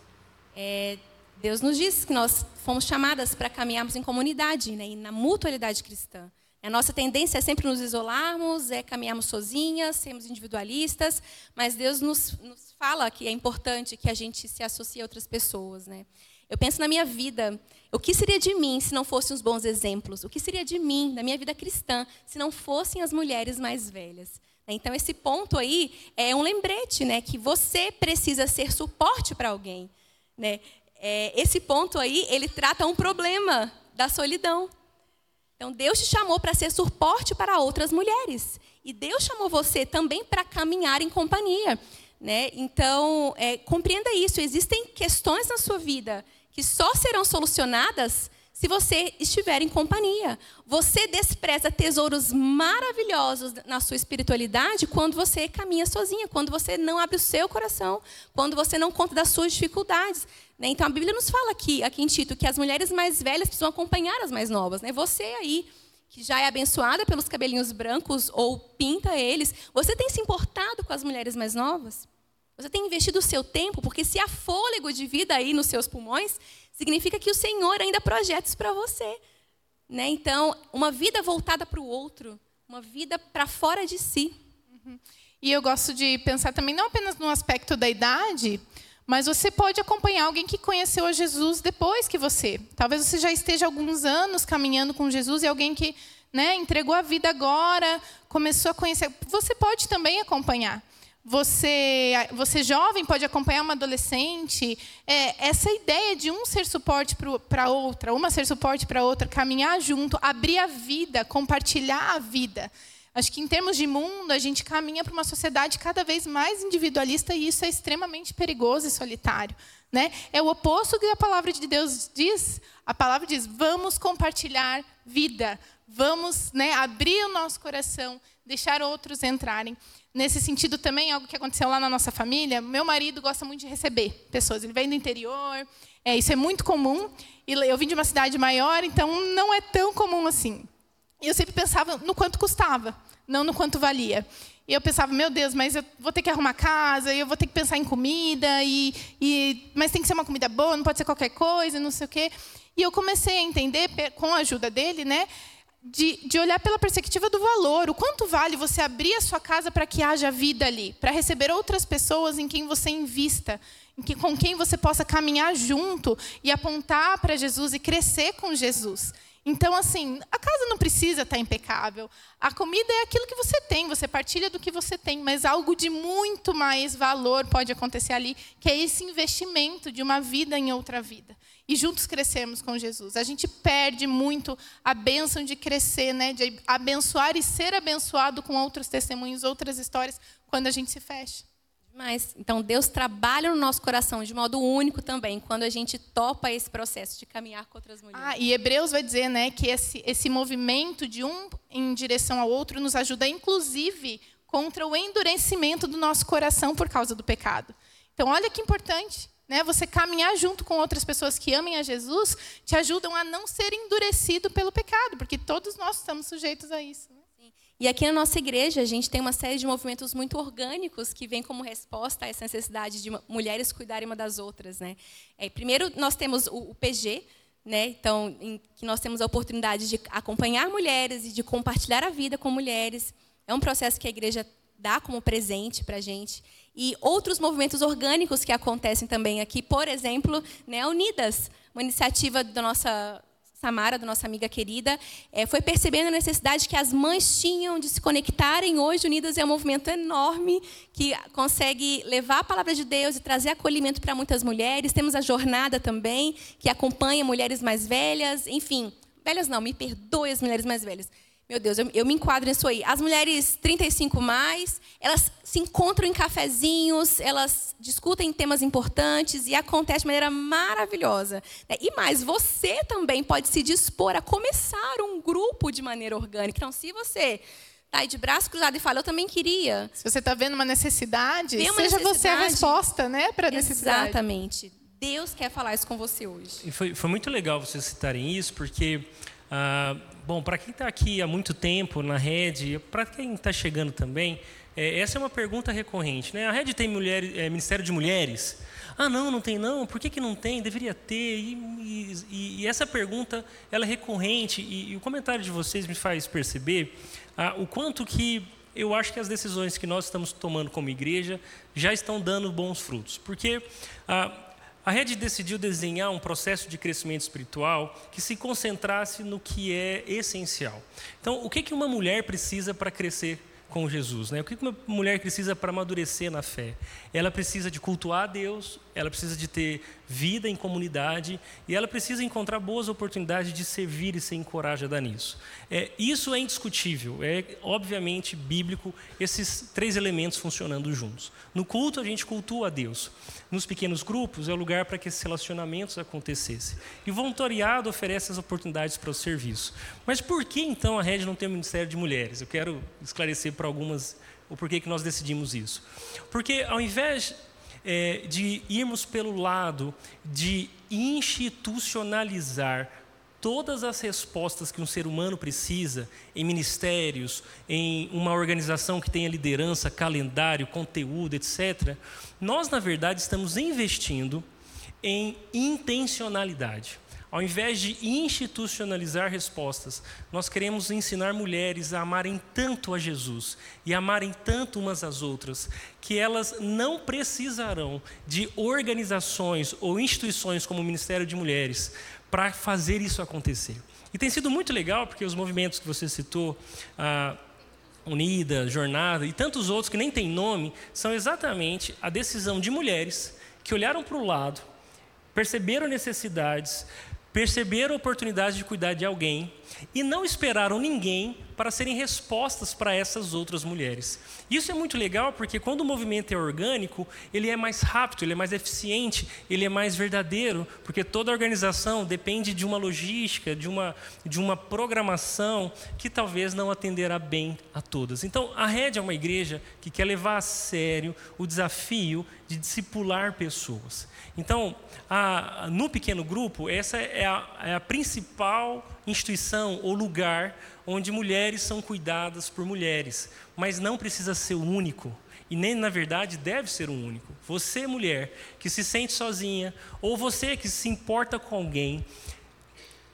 é, Deus nos diz que nós fomos chamadas para caminharmos em comunidade, né? E na mutualidade cristã. A nossa tendência é sempre nos isolarmos, é caminharmos sozinhas, sermos individualistas, mas Deus nos, nos fala que é importante que a gente se associe a outras pessoas, né? Eu penso na minha vida, o que seria de mim se não fossem os bons exemplos? O que seria de mim, da minha vida cristã, se não fossem as mulheres mais velhas? Então esse ponto aí é um lembrete, né, que você precisa ser suporte para alguém, né? É, esse ponto aí ele trata um problema da solidão. Então Deus te chamou para ser suporte para outras mulheres e Deus chamou você também para caminhar em companhia, né? Então é, compreenda isso. Existem questões na sua vida que só serão solucionadas se você estiver em companhia. Você despreza tesouros maravilhosos na sua espiritualidade quando você caminha sozinha, quando você não abre o seu coração, quando você não conta das suas dificuldades. Né? Então a Bíblia nos fala aqui, aqui em Tito, que as mulheres mais velhas precisam acompanhar as mais novas. Né? Você aí, que já é abençoada pelos cabelinhos brancos ou pinta eles, você tem se importado com as mulheres mais novas? Você tem investido o seu tempo, porque se há fôlego de vida aí nos seus pulmões, significa que o Senhor ainda projeta isso para você. Né? Então, uma vida voltada para o outro, uma vida para fora de si. Uhum. E eu gosto de pensar também, não apenas no aspecto da idade, mas você pode acompanhar alguém que conheceu a Jesus depois que você. Talvez você já esteja alguns anos caminhando com Jesus e alguém que né, entregou a vida agora, começou a conhecer. Você pode também acompanhar. Você, você jovem pode acompanhar uma adolescente. É, essa ideia de um ser suporte para outra, uma ser suporte para outra, caminhar junto, abrir a vida, compartilhar a vida. Acho que em termos de mundo, a gente caminha para uma sociedade cada vez mais individualista e isso é extremamente perigoso e solitário. Né? É o oposto que a palavra de Deus diz. A palavra diz: vamos compartilhar vida, vamos né, abrir o nosso coração, deixar outros entrarem. Nesse sentido também, algo que aconteceu lá na nossa família, meu marido gosta muito de receber pessoas. Ele vem do interior, é, isso é muito comum. Eu vim de uma cidade maior, então não é tão comum assim. E eu sempre pensava no quanto custava, não no quanto valia. E eu pensava, meu Deus, mas eu vou ter que arrumar casa, eu vou ter que pensar em comida, e, e, mas tem que ser uma comida boa, não pode ser qualquer coisa, não sei o quê. E eu comecei a entender, com a ajuda dele, né, de, de, olhar pela perspectiva do valor. O quanto vale você abrir a sua casa para que haja vida ali, para receber outras pessoas em quem você invista, em que, com quem você possa caminhar junto e apontar para Jesus e crescer com Jesus. Então, assim, a casa não precisa estar impecável. A comida é aquilo que você tem, você partilha do que você tem, mas algo de muito mais valor pode acontecer ali, que é esse investimento de uma vida em outra vida e juntos crescermos com Jesus. A gente perde muito a bênção de crescer, né? de abençoar e ser abençoado com outros testemunhos, outras histórias, quando a gente se fecha. Mas então Deus trabalha no nosso coração de modo único também, quando a gente topa esse processo de caminhar com outras mulheres. Ah, e Hebreus vai dizer, né, que esse, esse movimento de um em direção ao outro nos ajuda, inclusive, contra o endurecimento do nosso coração por causa do pecado. Então, olha que importante né, você caminhar junto com outras pessoas que amem a Jesus, te ajudam a não ser endurecido pelo pecado, porque todos nós estamos sujeitos a isso. Né? E aqui na nossa igreja, a gente tem uma série de movimentos muito orgânicos que vêm como resposta a essa necessidade de mulheres cuidarem uma das outras. Né? É, primeiro, nós temos o, o PG, né? então, em, que nós temos a oportunidade de acompanhar mulheres e de compartilhar a vida com mulheres. É um processo que a igreja dá como presente para a gente e outros movimentos orgânicos que acontecem também aqui, por exemplo, né, Unidas, uma iniciativa da nossa Samara, da nossa amiga querida, é, foi percebendo a necessidade que as mães tinham de se conectarem. Hoje, Unidas é um movimento enorme que consegue levar a palavra de Deus e trazer acolhimento para muitas mulheres. Temos a jornada também, que acompanha mulheres mais velhas, enfim, velhas não, me perdoe as mulheres mais velhas meu Deus, eu, eu, me enquadro nisso aí. As mulheres 35 mais, elas se encontram em cafezinhos, elas discutem temas importantes e acontece de maneira maravilhosa. Né? E mais, você também pode se dispor a começar um grupo de maneira orgânica. Então, se você está aí de braço cruzado e fala, eu também queria. Se você está vendo uma necessidade, uma seja necessidade. você a resposta, né, para a necessidade. Exatamente. Deus quer falar isso com você hoje. E foi, foi muito legal vocês citarem isso, porque Ah, bom, para quem está aqui há muito tempo na rede, para quem está chegando também, é, essa é uma pergunta recorrente. Né? A rede tem mulher, é, Ministério de Mulheres? Ah, não, não tem não. Por que, que não tem? Deveria ter. E, e, e essa pergunta ela é recorrente e, e, o comentário de vocês me faz perceber ah, o quanto que eu acho que as decisões que nós estamos tomando como igreja já estão dando bons frutos. Porque ah, a rede decidiu desenhar um processo de crescimento espiritual que se concentrasse no que é essencial. Então, o que, que uma mulher precisa para crescer com Jesus. Né? O que uma mulher precisa para amadurecer na fé? Ela precisa de cultuar a Deus, ela precisa de ter vida em comunidade e ela precisa encontrar boas oportunidades de servir e ser encorajada nisso. É, isso é indiscutível, é obviamente bíblico esses três elementos funcionando juntos. No culto a gente cultua a Deus. Nos pequenos grupos é o lugar para que esses relacionamentos acontecessem. E o voluntariado oferece as oportunidades para o serviço. Mas por que então a rede não tem o Ministério de Mulheres? Eu quero esclarecer para algumas o porquê que nós decidimos isso. Porque ao invés é, de irmos pelo lado de institucionalizar todas as respostas que um ser humano precisa em ministérios, em uma organização que tenha liderança, calendário, conteúdo, etc., nós, na verdade, estamos investindo em intencionalidade. Ao invés de institucionalizar respostas, nós queremos ensinar mulheres a amarem tanto a Jesus e amarem tanto umas às outras, que elas não precisarão de organizações ou instituições como o Ministério de Mulheres para fazer isso acontecer. E tem sido muito legal, porque os movimentos que você citou, a Unida, Jornada e tantos outros que nem têm nome, são exatamente a decisão de mulheres que olharam para o lado, perceberam necessidades, perceberam a oportunidade de cuidar de alguém e não esperaram ninguém para serem respostas para essas outras mulheres. Isso é muito legal porque quando o movimento é orgânico, ele é mais rápido, ele é mais eficiente, ele é mais verdadeiro, porque toda organização depende de uma logística, de uma, de uma programação que talvez não atenderá bem a todas. Então, a Rede é uma igreja que quer levar a sério o desafio de discipular pessoas. Então, a, no pequeno grupo, essa é a, é a principal instituição ou lugar onde mulheres são cuidadas por mulheres, mas não precisa ser o único. E nem, na verdade, deve ser o único. Você, mulher, que se sente sozinha, ou você que se importa com alguém,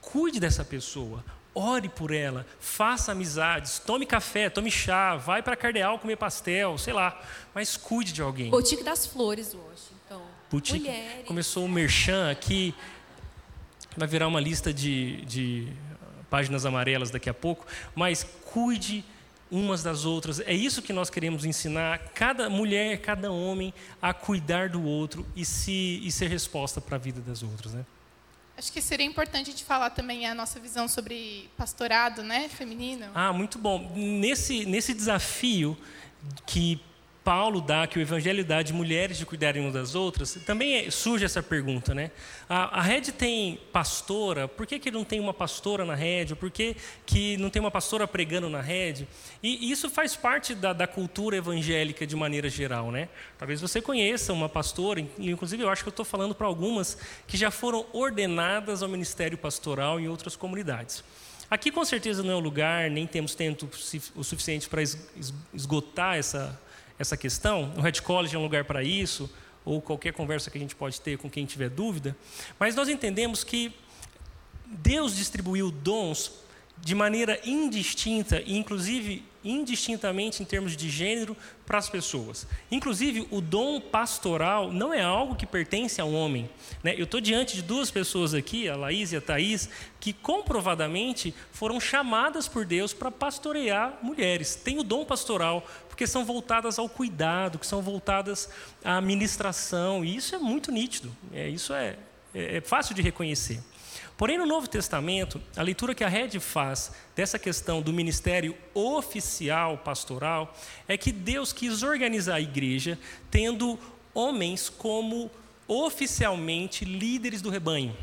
cuide dessa pessoa, ore por ela, faça amizades, tome café, tome chá, vai para Cardeal comer pastel, sei lá, mas cuide de alguém. Boutique das Flores hoje, então. Boutique. Mulheres. Começou o merchan aqui, vai virar uma lista de, de páginas amarelas daqui a pouco, mas cuide umas das outras. É isso que nós queremos ensinar cada mulher, cada homem a cuidar do outro e se e ser resposta para a vida das outras, né? Acho que seria importante a gente falar também a nossa visão sobre pastorado, né, feminino. Ah, muito bom. Nesse nesse desafio que Paulo dá, que o Evangelho dá de mulheres de cuidarem umas das outras, também é, surge essa pergunta, né? A, a rede tem pastora, por que, que não tem uma pastora na rede? Por que, que não tem uma pastora pregando na rede? E, isso faz parte da, da, cultura evangélica de maneira geral, né? Talvez você conheça uma pastora, inclusive eu acho que eu estou falando para algumas que já foram ordenadas ao ministério pastoral em outras comunidades. Aqui com certeza não é o lugar, nem temos tempo o suficiente para esgotar essa essa questão. O Red College é um lugar para isso, ou qualquer conversa que a gente pode ter com quem tiver dúvida. Mas nós entendemos que Deus distribuiu dons de maneira indistinta e inclusive indistintamente em termos de gênero para as pessoas. Inclusive, o dom pastoral não é algo que pertence ao homem. Né? Eu estou diante de duas pessoas aqui, a Laís e a Thaís, que comprovadamente foram chamadas por Deus para pastorear mulheres. Tem o dom pastoral, porque são voltadas ao cuidado, que são voltadas à ministração, e isso é muito nítido. É, isso é, é, é fácil de reconhecer. Porém, no Novo Testamento, a leitura que a Red faz dessa questão do ministério oficial pastoral é que Deus quis organizar a igreja tendo homens como oficialmente líderes do rebanho.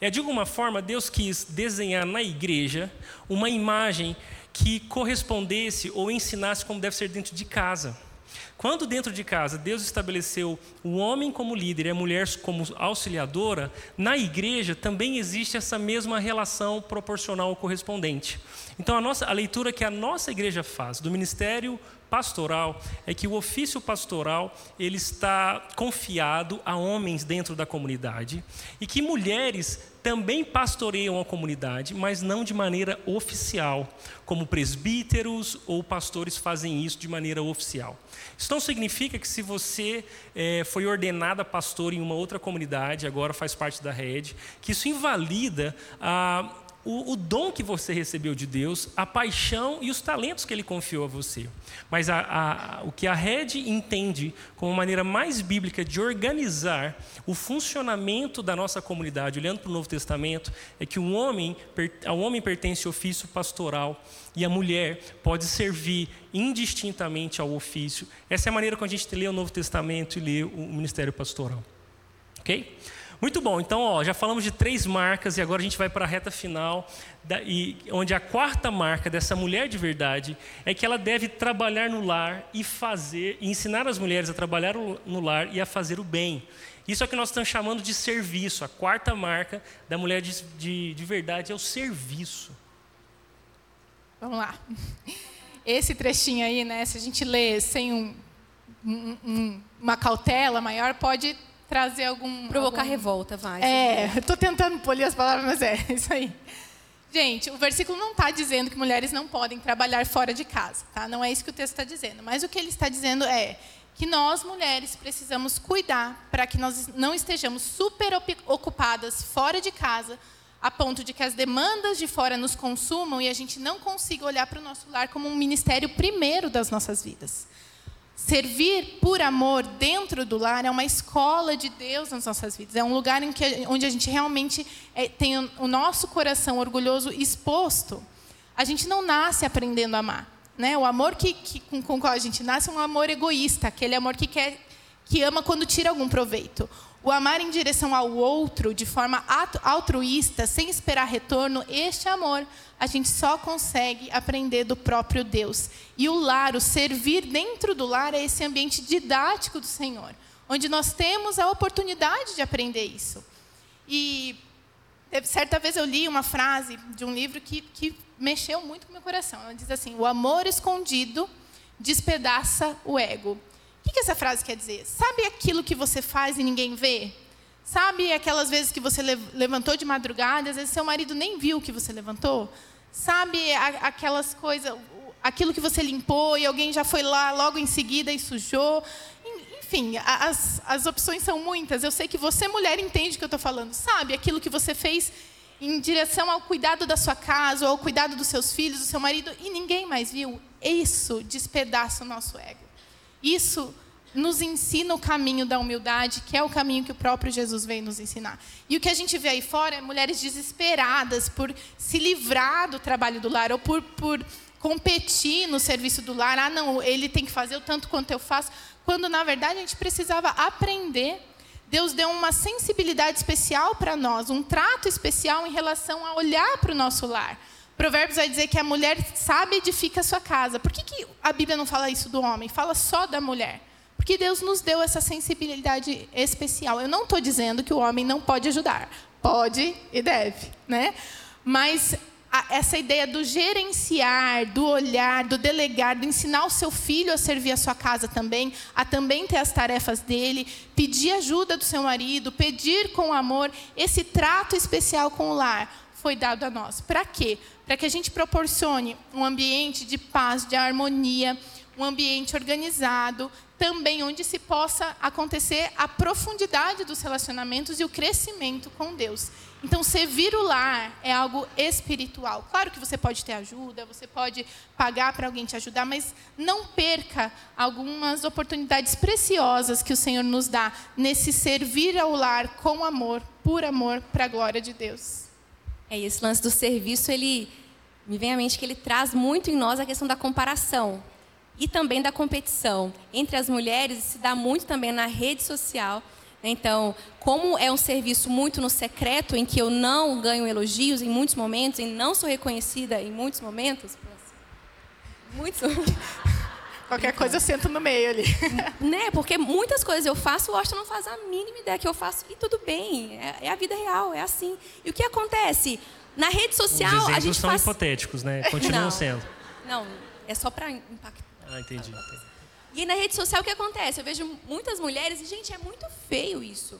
É de alguma forma Deus quis desenhar na igreja uma imagem que correspondesse ou ensinasse como deve ser dentro de casa. Quando dentro de casa Deus estabeleceu o homem como líder e a mulher como auxiliadora, na igreja também existe essa mesma relação proporcional correspondente. Então a, nossa, a leitura que a nossa igreja faz do ministério pastoral é que o ofício pastoral ele está confiado a homens dentro da comunidade e que mulheres também pastoreiam a comunidade, mas não de maneira oficial, como presbíteros ou pastores fazem isso de maneira oficial. Isso não significa que se você é, foi ordenada pastor em uma outra comunidade, agora faz parte da rede, que isso invalida a o, o, dom que você recebeu de Deus, a paixão e os talentos que Ele confiou a você. Mas a, a, o que a rede entende como maneira mais bíblica de organizar o funcionamento da nossa comunidade, olhando para o Novo Testamento, é que um homem, ao homem pertence o ofício pastoral e a mulher pode servir indistintamente ao ofício. Essa é a maneira como a gente lê o Novo Testamento e lê o ministério pastoral. Ok? Muito bom, então ó, já falamos de três marcas e agora a gente vai para a reta final, da, e, onde a quarta marca dessa mulher de verdade é que ela deve trabalhar no lar e fazer, e ensinar as mulheres a trabalhar no lar e a fazer o bem. Isso é o que nós estamos chamando de serviço. A quarta marca da mulher de, de, de verdade é o serviço. Vamos lá. Esse trechinho aí, né, se a gente lê sem um, um, um, uma cautela maior, pode trazer algum. Provocar algum... revolta, vai. É, estou tentando polir as palavras, mas é isso aí. Gente, o versículo não está dizendo que mulheres não podem trabalhar fora de casa, tá? Não é isso que o texto está dizendo. Mas o que ele está dizendo é que nós, mulheres, precisamos cuidar para que nós não estejamos super ocupadas fora de casa, a ponto de que as demandas de fora nos consumam e a gente não consiga olhar para o nosso lar como um ministério primeiro das nossas vidas. Servir por amor dentro do lar é uma escola de Deus nas nossas vidas. É um lugar em que, onde a gente realmente é, tem o nosso coração orgulhoso exposto. A gente não nasce aprendendo a amar. Né? O amor que, que, com, com o qual a gente nasce é um amor egoísta, aquele amor que, quer, que ama quando tira algum proveito. O amar em direção ao outro, de forma altruísta, sem esperar retorno, este amor a gente só consegue aprender do próprio Deus. E o lar, o servir dentro do lar, é esse ambiente didático do Senhor, onde nós temos a oportunidade de aprender isso. E certa vez eu li uma frase de um livro que, que mexeu muito com o meu coração. Ela diz assim: O amor escondido despedaça o ego. O que essa frase quer dizer? Sabe aquilo que você faz e ninguém vê? Sabe aquelas vezes que você levantou de madrugada, às vezes seu marido nem viu que você levantou? Sabe aquelas coisas, aquilo que você limpou e alguém já foi lá logo em seguida e sujou? Enfim, as, as opções são muitas. Eu sei que você, mulher, entende o que eu estou falando. Sabe aquilo que você fez em direção ao cuidado da sua casa, ou ao cuidado dos seus filhos, do seu marido, e ninguém mais viu? Isso despedaça o nosso ego. Isso nos ensina o caminho da humildade, que é o caminho que o próprio Jesus veio nos ensinar. E o que a gente vê aí fora é mulheres desesperadas por se livrar do trabalho do lar, ou por, por competir no serviço do lar. Ah, não, ele tem que fazer o tanto quanto eu faço. Quando, na verdade, a gente precisava aprender. Deus deu uma sensibilidade especial para nós, um trato especial em relação a olhar para o nosso lar. Provérbios vai dizer que a mulher sabe edifica a sua casa. Por que, que a Bíblia não fala isso do homem? Fala só da mulher. Porque Deus nos deu essa sensibilidade especial. Eu não estou dizendo que o homem não pode ajudar. Pode e deve, né? Mas a, essa ideia do gerenciar, do olhar, do delegar, do ensinar o seu filho a servir a sua casa também, a também ter as tarefas dele, pedir ajuda do seu marido, pedir com amor, esse trato especial com o lar foi dado a nós. Para quê? Para que a gente proporcione um ambiente de paz, de harmonia, um ambiente organizado, também onde se possa acontecer a profundidade dos relacionamentos e o crescimento com Deus. Então, servir o lar é algo espiritual. Claro que você pode ter ajuda, você pode pagar para alguém te ajudar, mas não perca algumas oportunidades preciosas que o Senhor nos dá nesse servir ao lar com amor, por amor, para a glória de Deus. É, esse lance do serviço, ele me vem à mente que ele traz muito em nós a questão da comparação e também da competição entre as mulheres, se dá muito também na rede social. Então, como é um serviço muito no secreto, em que eu não ganho elogios em muitos momentos, e não sou reconhecida em muitos momentos, muitos Qualquer coisa eu sento no meio ali. né? Porque muitas coisas eu faço, o Washington não faz a mínima ideia que eu faço. E tudo bem, é, é a vida real, é assim. E o que acontece? Na rede social, Os a gente são faz... hipotéticos, né? Continuam Não. sendo. Não, é só para impactar. Ah, entendi. E aí, na rede social, o que acontece? Eu vejo muitas mulheres, e, gente, é muito feio isso.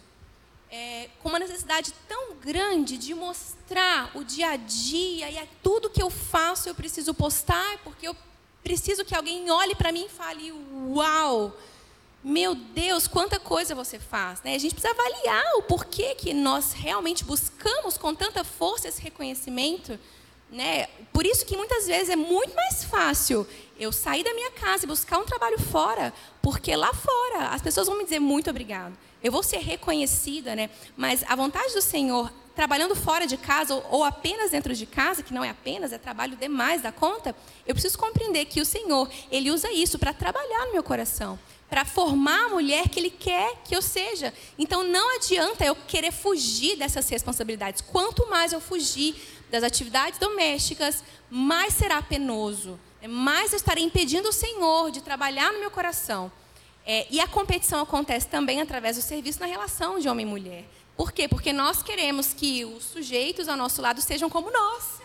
É, com uma necessidade tão grande de mostrar o dia a dia e é tudo que eu faço eu preciso postar, porque eu preciso que alguém olhe para mim e fale: Uau! Meu Deus, quanta coisa você faz. Né? A gente precisa avaliar o porquê que nós realmente buscamos com tanta força esse reconhecimento. Né? Por isso que muitas vezes é muito mais fácil eu sair da minha casa e buscar um trabalho fora, porque lá fora as pessoas vão me dizer muito obrigado. Eu vou ser reconhecida, né? Mas a vontade do Senhor, trabalhando fora de casa ou, apenas dentro de casa, que não é apenas, é trabalho demais da conta, eu preciso compreender que o Senhor, Ele usa isso para trabalhar no meu coração para formar a mulher que Ele quer que eu seja. Então não adianta eu querer fugir dessas responsabilidades. Quanto mais eu fugir das atividades domésticas, mais será penoso. né? Mais eu estarei impedindo o Senhor de trabalhar no meu coração. É, e a competição acontece também através do serviço na relação de homem e mulher. Por quê? Porque nós queremos que os sujeitos ao nosso lado sejam como nós.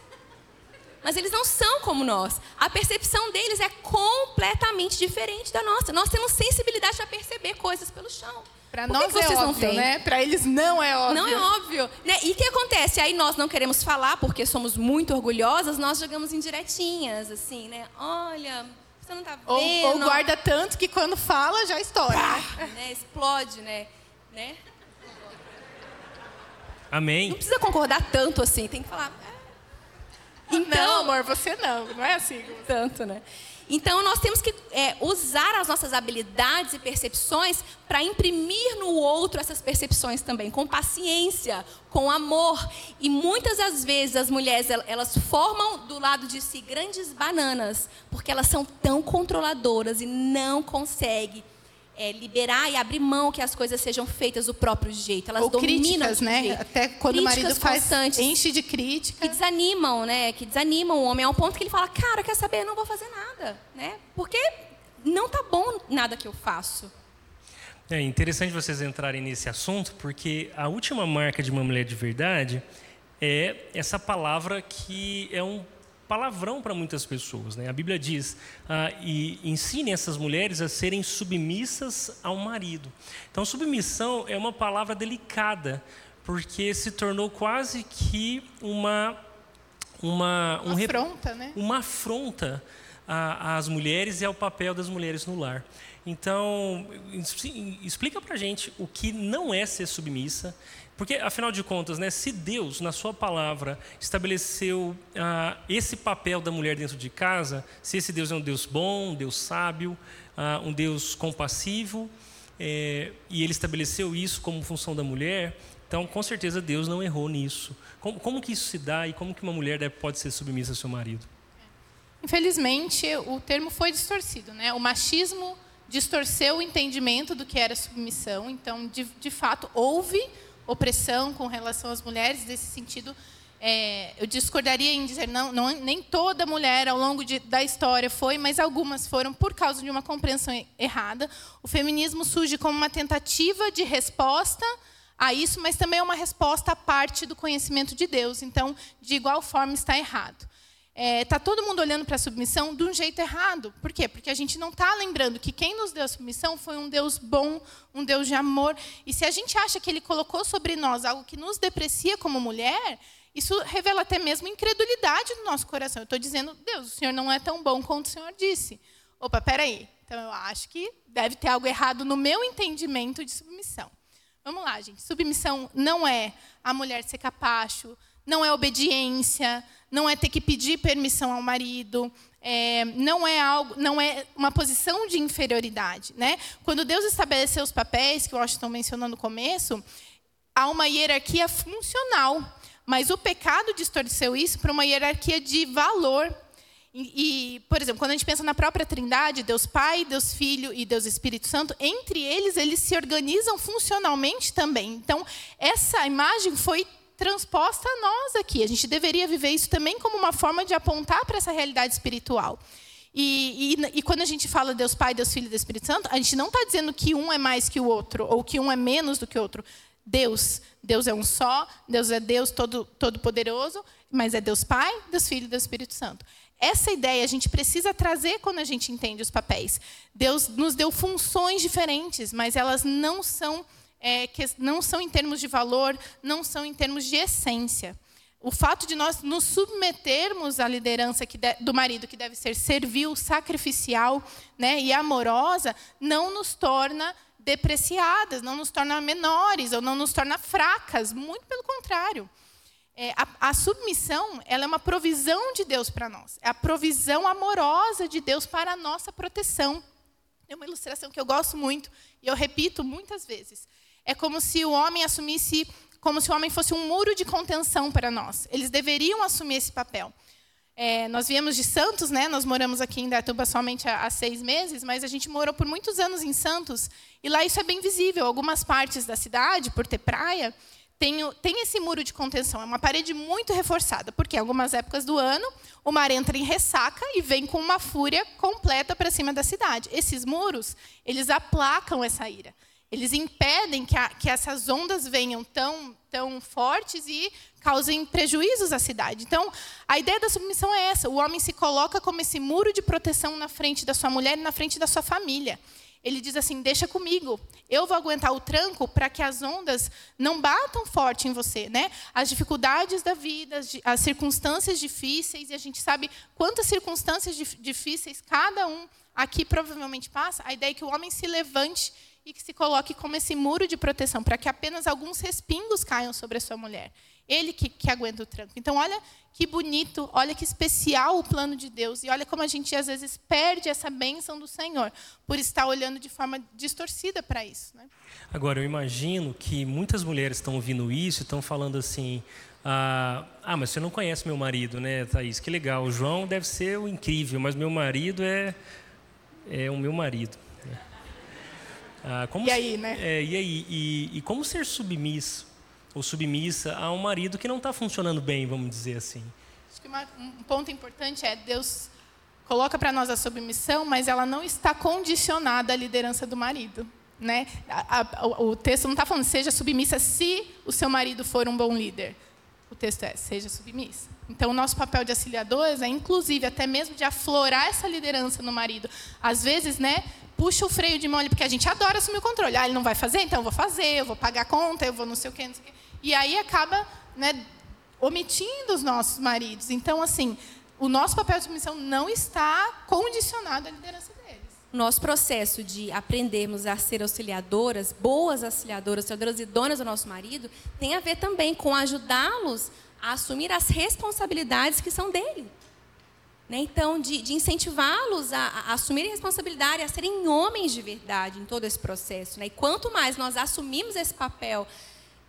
Mas eles não são como nós. A percepção deles é completamente diferente da nossa. Nós temos sensibilidade para perceber coisas pelo chão. Para nós que é vocês não óbvio, têm? né? Para eles não é óbvio. Não é óbvio. Né? E o que acontece? Aí nós não queremos falar porque somos muito orgulhosas, nós jogamos indiretinhas, assim, né? Olha, você não tá vendo. Ou, ou guarda tanto que quando fala já estoura. né? Explode, né? né? Não Amém. precisa concordar tanto assim, tem que falar. é. Não, Então, amor, você não. Não é assim. tanto, né? Então, nós temos que é, usar as nossas habilidades e percepções para imprimir no outro essas percepções também, com paciência, com amor. E muitas das vezes as mulheres el- elas formam do lado de si grandes bananas, porque elas são tão controladoras e não conseguem é, liberar e abrir mão que as coisas sejam feitas do próprio jeito. Elas Ou dominam críticas, né? jeito. Até quando o marido Críticas faz, constantes enche de que crítica. desanimam, né? Que desanimam o homem ao ponto que ele fala, cara, quer saber? Eu não vou fazer nada, né? Porque não tá bom nada que eu faço. É interessante vocês entrarem nesse assunto, porque a última marca de uma mulher de verdade é essa palavra que é um palavrão para muitas pessoas. Né? A Bíblia diz: ah, e ensine essas mulheres a serem submissas ao marido. Então, submissão é uma palavra delicada, porque se tornou quase que uma. Uma, um rep- Afronta, né? uma afronta às mulheres e ao papel das mulheres no lar. Então, explica pra gente o que não é ser submissa, porque afinal de contas, né, se Deus na sua palavra estabeleceu ah, esse papel da mulher dentro de casa, se esse Deus é um Deus bom, um Deus sábio, ah, um Deus compassivo, é, e ele estabeleceu isso como função da mulher, então com certeza Deus não errou nisso. Como, como que isso se dá e como que uma mulher pode ser submissa ao seu marido? Infelizmente, o termo foi distorcido, né? O machismo distorceu o entendimento do que era submissão. Então, de, de fato, houve opressão com relação às mulheres. Nesse sentido, é, eu discordaria em dizer não, não, nem toda mulher ao longo de, da história foi, mas algumas foram por causa de uma compreensão errada. O feminismo surge como uma tentativa de resposta a isso, mas também é uma resposta à parte do conhecimento de Deus. Então, de igual forma, está errado está todo mundo olhando para a submissão de um jeito errado. Por quê? Porque a gente não está lembrando que quem nos deu a submissão foi um Deus bom, um Deus de amor. E se a gente acha que Ele colocou sobre nós algo que nos deprecia como mulher, isso revela até mesmo incredulidade no nosso coração. Eu estou dizendo, Deus, o Senhor não é tão bom quanto o Senhor disse. Opa, peraí. Então eu acho que deve ter algo errado no meu entendimento de submissão. Vamos lá, gente. Submissão não é a mulher ser capacho, não é obediência, não é ter que pedir permissão ao marido, é, não é algo, não é uma posição de inferioridade, né? Quando Deus estabeleceu os papéis que o Washington mencionou no começo, há uma hierarquia funcional, mas o pecado distorceu isso para uma hierarquia de valor. E, e, por exemplo, quando a gente pensa na própria Trindade, Deus Pai, Deus Filho e Deus Espírito Santo, entre eles eles se organizam funcionalmente também. Então, essa imagem foi transposta a nós aqui. A gente deveria viver isso também como uma forma de apontar para essa realidade espiritual. E, e, e, quando a gente fala Deus Pai, Deus Filho e Deus Espírito Santo, a gente não está dizendo que um é mais que o outro, ou que um é menos do que o outro. Deus, Deus é um só, Deus é Deus todo, todo poderoso, mas é Deus Pai, Deus Filho e Deus Espírito Santo. Essa ideia a gente precisa trazer quando a gente entende os papéis. Deus nos deu funções diferentes, mas elas não são, é, que, não são em termos de valor, não são em termos de essência. O fato de nós nos submetermos à liderança de, do marido, que deve ser servil, sacrificial né, e amorosa, não nos torna depreciadas, não nos torna menores ou não nos torna fracas. Muito pelo contrário. É, a, a, submissão ela é uma provisão de Deus para nós. É a provisão amorosa de Deus para a nossa proteção. É uma ilustração que eu gosto muito e eu repito muitas vezes. É como se o homem assumisse como se o homem fosse um muro de contenção para nós. Eles deveriam assumir esse papel. É, nós viemos de Santos, né? Nós moramos aqui em Datuba somente há, há, seis meses, mas a gente morou por muitos anos em Santos e lá isso é bem visível. Algumas partes da cidade, por ter praia, tem, tem esse muro de contenção. É uma parede muito reforçada, porque em algumas épocas do ano o mar entra em ressaca e vem com uma fúria completa para cima da cidade. Esses muros, eles aplacam essa ira. Eles impedem que, a, que essas ondas venham tão, tão fortes e causem prejuízos à cidade. Então, a ideia da submissão é essa: o homem se coloca como esse muro de proteção na frente da sua mulher e na frente da sua família. Ele diz assim: deixa comigo, eu vou aguentar o tranco para que as ondas não batam forte em você. Né? As dificuldades da vida, as circunstâncias difíceis, e a gente sabe quantas circunstâncias difíceis cada um aqui provavelmente passa. A ideia é que o homem se levante e que se coloque como esse muro de proteção, para que apenas alguns respingos caiam sobre a sua mulher. Ele que, que aguenta o tranco. Então, olha que bonito, olha que especial o plano de Deus. E olha como a gente, às vezes, perde essa bênção do Senhor, por estar olhando de forma distorcida para isso. Né? Agora, eu imagino que muitas mulheres estão ouvindo isso estão falando assim. Ah, ah, mas você não conhece meu marido, né, Thaís? Que legal. O João deve ser o incrível, mas meu marido é, é o meu marido. Ah, e aí, né? É, e aí? E, e, como ser submisso ou submissa a um marido que não está funcionando bem, vamos dizer assim? Acho que uma, um ponto importante é Deus coloca para nós a submissão, mas ela não está condicionada à liderança do marido. Né? A, a, o texto não está falando seja submissa se o seu marido for um bom líder. O texto é seja submissa. Então, o nosso papel de auxiliadores é, inclusive, até mesmo de aflorar essa liderança no marido. Às vezes, né, puxa o freio de mão ali, porque a gente adora assumir o controle. Ah, ele não vai fazer, então eu vou fazer, eu vou pagar a conta, eu vou não sei o quê, não sei o quê. E aí acaba né, omitindo os nossos maridos. Então, assim, o nosso papel de submissão não está condicionado à liderança. Nosso processo de aprendermos a ser auxiliadoras, boas auxiliadoras, auxiliadoras idôneas do nosso marido, tem a ver também com ajudá-los a assumir as responsabilidades que são dele. Né? Então, de, de incentivá-los a, a, assumirem responsabilidade, a serem homens de verdade em todo esse processo. Né? E quanto mais nós assumimos esse papel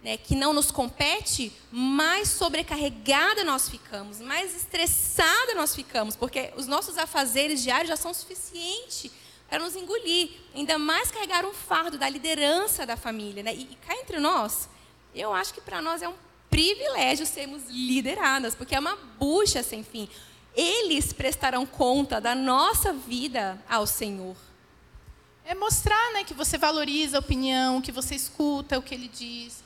né, que não nos compete, mais sobrecarregada nós ficamos, mais estressada nós ficamos, porque os nossos afazeres diários já são suficientes para nos engolir. Ainda mais carregar um fardo da liderança da família. Né? E, e cá entre nós, eu acho que para nós é um privilégio sermos lideradas, porque é uma bucha sem fim eles prestarão conta da nossa vida ao Senhor. É mostrar né, que você valoriza a opinião, que você escuta o que ele diz.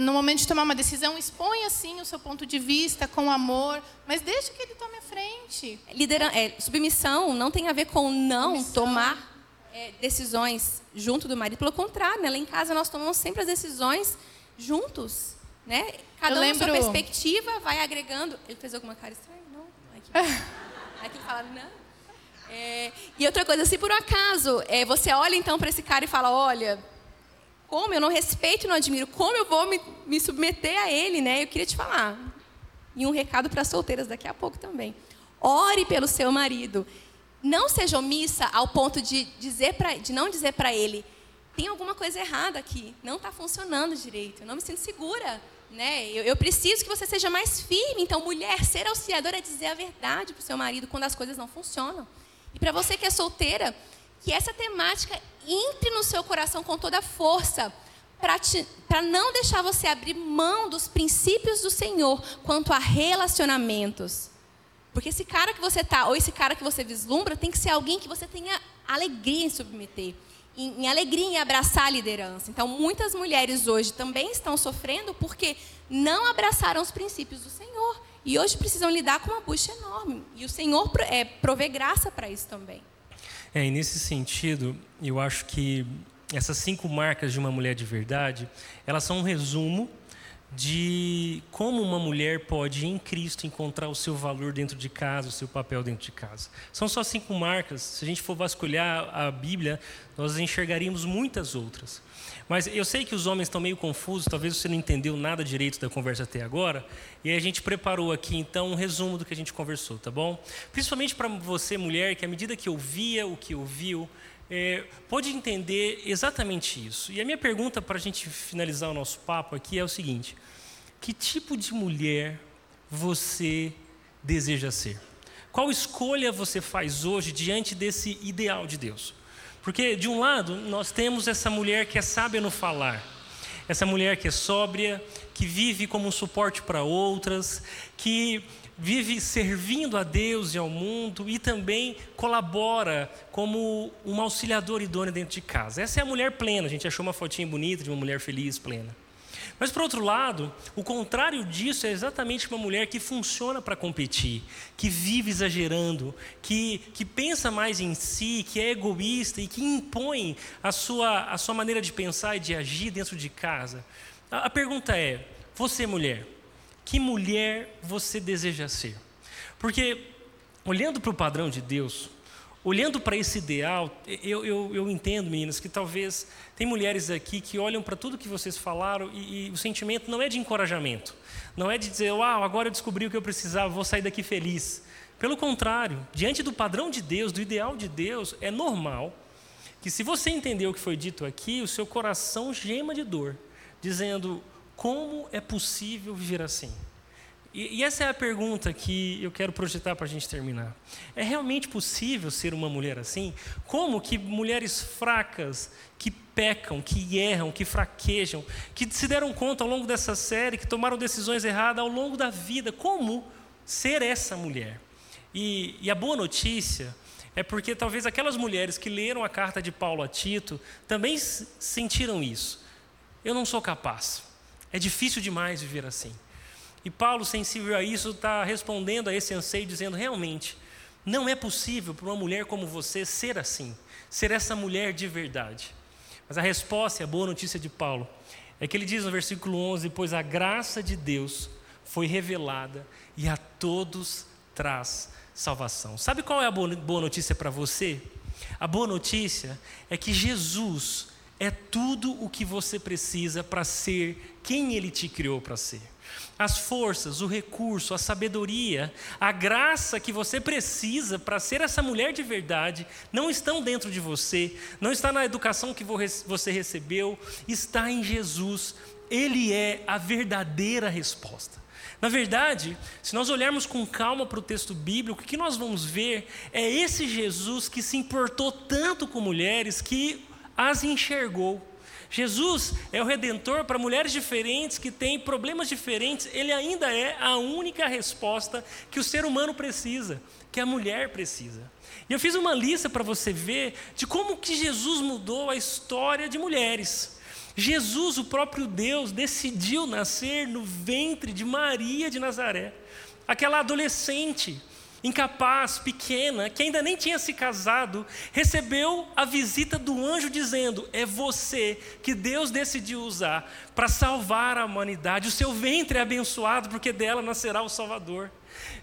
No momento de tomar uma decisão, expõe assim o seu ponto de vista com amor, mas deixe que ele tome a frente. Lidera é, submissão não tem a ver com não Submissão. tomar é, decisões junto do marido. Pelo contrário, né, lá em casa nós tomamos sempre as decisões juntos. Né? Cada Eu um lembro... sua perspectiva vai agregando. Ele fez alguma cara estranha? Aí tu fala, não. É, e outra coisa, se por um acaso é, você olha então para esse cara e fala, olha, como eu não respeito e não admiro, como eu vou me, me submeter a ele, né? Eu queria te falar. E um recado para solteiras daqui a pouco também. Ore pelo seu marido. Não seja omissa ao ponto de, dizer pra, de não dizer para ele, tem alguma coisa errada aqui, não está funcionando direito, eu não me sinto segura né? Eu, eu, preciso que você seja mais firme. Então, mulher, ser auxiliadora é dizer a verdade para o seu marido quando as coisas não funcionam. E para você que é solteira, que essa temática entre no seu coração com toda a força, para não deixar você abrir mão dos princípios do Senhor quanto a relacionamentos. Porque esse cara que você tá, ou esse cara que você vislumbra, tem que ser alguém que você tenha alegria em submeter, em, em alegria em abraçar a liderança. Então, muitas mulheres hoje também estão sofrendo porque não abraçaram os princípios do Senhor. E hoje precisam lidar com uma bucha enorme. E o Senhor é, provê graça para isso também. É, e nesse sentido, eu acho que essas cinco marcas de uma mulher de verdade, elas são um resumo de como uma mulher pode, em Cristo, encontrar o seu valor dentro de casa, o seu papel dentro de casa. São só cinco marcas. Se a gente for vasculhar a Bíblia, nós enxergaríamos muitas outras. Mas eu sei que os homens estão meio confusos, talvez você não entendeu nada direito da conversa até agora, e a gente preparou aqui então um resumo do que a gente conversou, tá bom? Principalmente para você, mulher, que à medida que ouvia o que ouviu, é, pode entender exatamente isso. E a minha pergunta para a gente finalizar o nosso papo aqui é o seguinte: que tipo de mulher você deseja ser? Qual escolha você faz hoje diante desse ideal de Deus? Porque, de um lado, nós temos essa mulher que é sábia no falar, essa mulher que é sóbria, que vive como um suporte para outras, que vive servindo a Deus e ao mundo e também colabora como uma auxiliadora idônea dentro de casa. Essa é a mulher plena. A gente achou uma fotinha bonita de uma mulher feliz, plena. Mas, por outro lado, o contrário disso é exatamente uma mulher que funciona para competir, que vive exagerando, que, que pensa mais em si, que é egoísta e que impõe a sua, a sua maneira de pensar e de agir dentro de casa. A, a pergunta é: você, mulher, que mulher você deseja ser? Porque, olhando para o padrão de Deus, olhando para esse ideal, eu, eu, eu, entendo, meninas, que talvez tem mulheres aqui que olham para tudo que vocês falaram e, e, o sentimento não é de encorajamento, não é de dizer, uau, agora eu descobri o que eu precisava, vou sair daqui feliz. Pelo contrário, diante do padrão de Deus, do ideal de Deus, é normal que se você entender o que foi dito aqui, o seu coração gema de dor, dizendo, como é possível viver assim? E, e, essa é a pergunta que eu quero projetar para a gente terminar. É realmente possível ser uma mulher assim? Como que mulheres fracas, que pecam, que erram, que fraquejam, que se deram conta ao longo dessa série, que tomaram decisões erradas ao longo da vida, como ser essa mulher? E, e a boa notícia é porque talvez aquelas mulheres que leram a carta de Paulo a Tito também sentiram isso. Eu não sou capaz. É difícil demais viver assim. E Paulo, sensível a isso, está respondendo a esse anseio, dizendo: realmente, não é possível para uma mulher como você ser assim, ser essa mulher de verdade. Mas a resposta, e a boa notícia de Paulo, é que ele diz no versículo 11: Pois a graça de Deus foi revelada e a todos traz salvação. Sabe qual é a boa notícia para você? A boa notícia é que Jesus é tudo o que você precisa para ser quem Ele te criou para ser as forças, o recurso, a sabedoria, a graça que você precisa para ser essa mulher de verdade não estão dentro de você, não está na educação que você recebeu, está em Jesus. Ele é a verdadeira resposta. Na verdade, se nós olharmos com calma para o texto bíblico, o que nós vamos ver é esse Jesus que se importou tanto com mulheres que as enxergou. Jesus é o redentor para mulheres diferentes que têm problemas diferentes, ele ainda é a única resposta que o ser humano precisa, que a mulher precisa. E eu fiz uma lista para você ver de como que Jesus mudou a história de mulheres. Jesus, o próprio Deus, decidiu nascer no ventre de Maria de Nazaré, aquela adolescente incapaz, pequena, que ainda nem tinha se casado, recebeu a visita do anjo dizendo: É você que Deus decidiu usar para salvar a humanidade. O seu ventre é abençoado, porque dela nascerá o Salvador.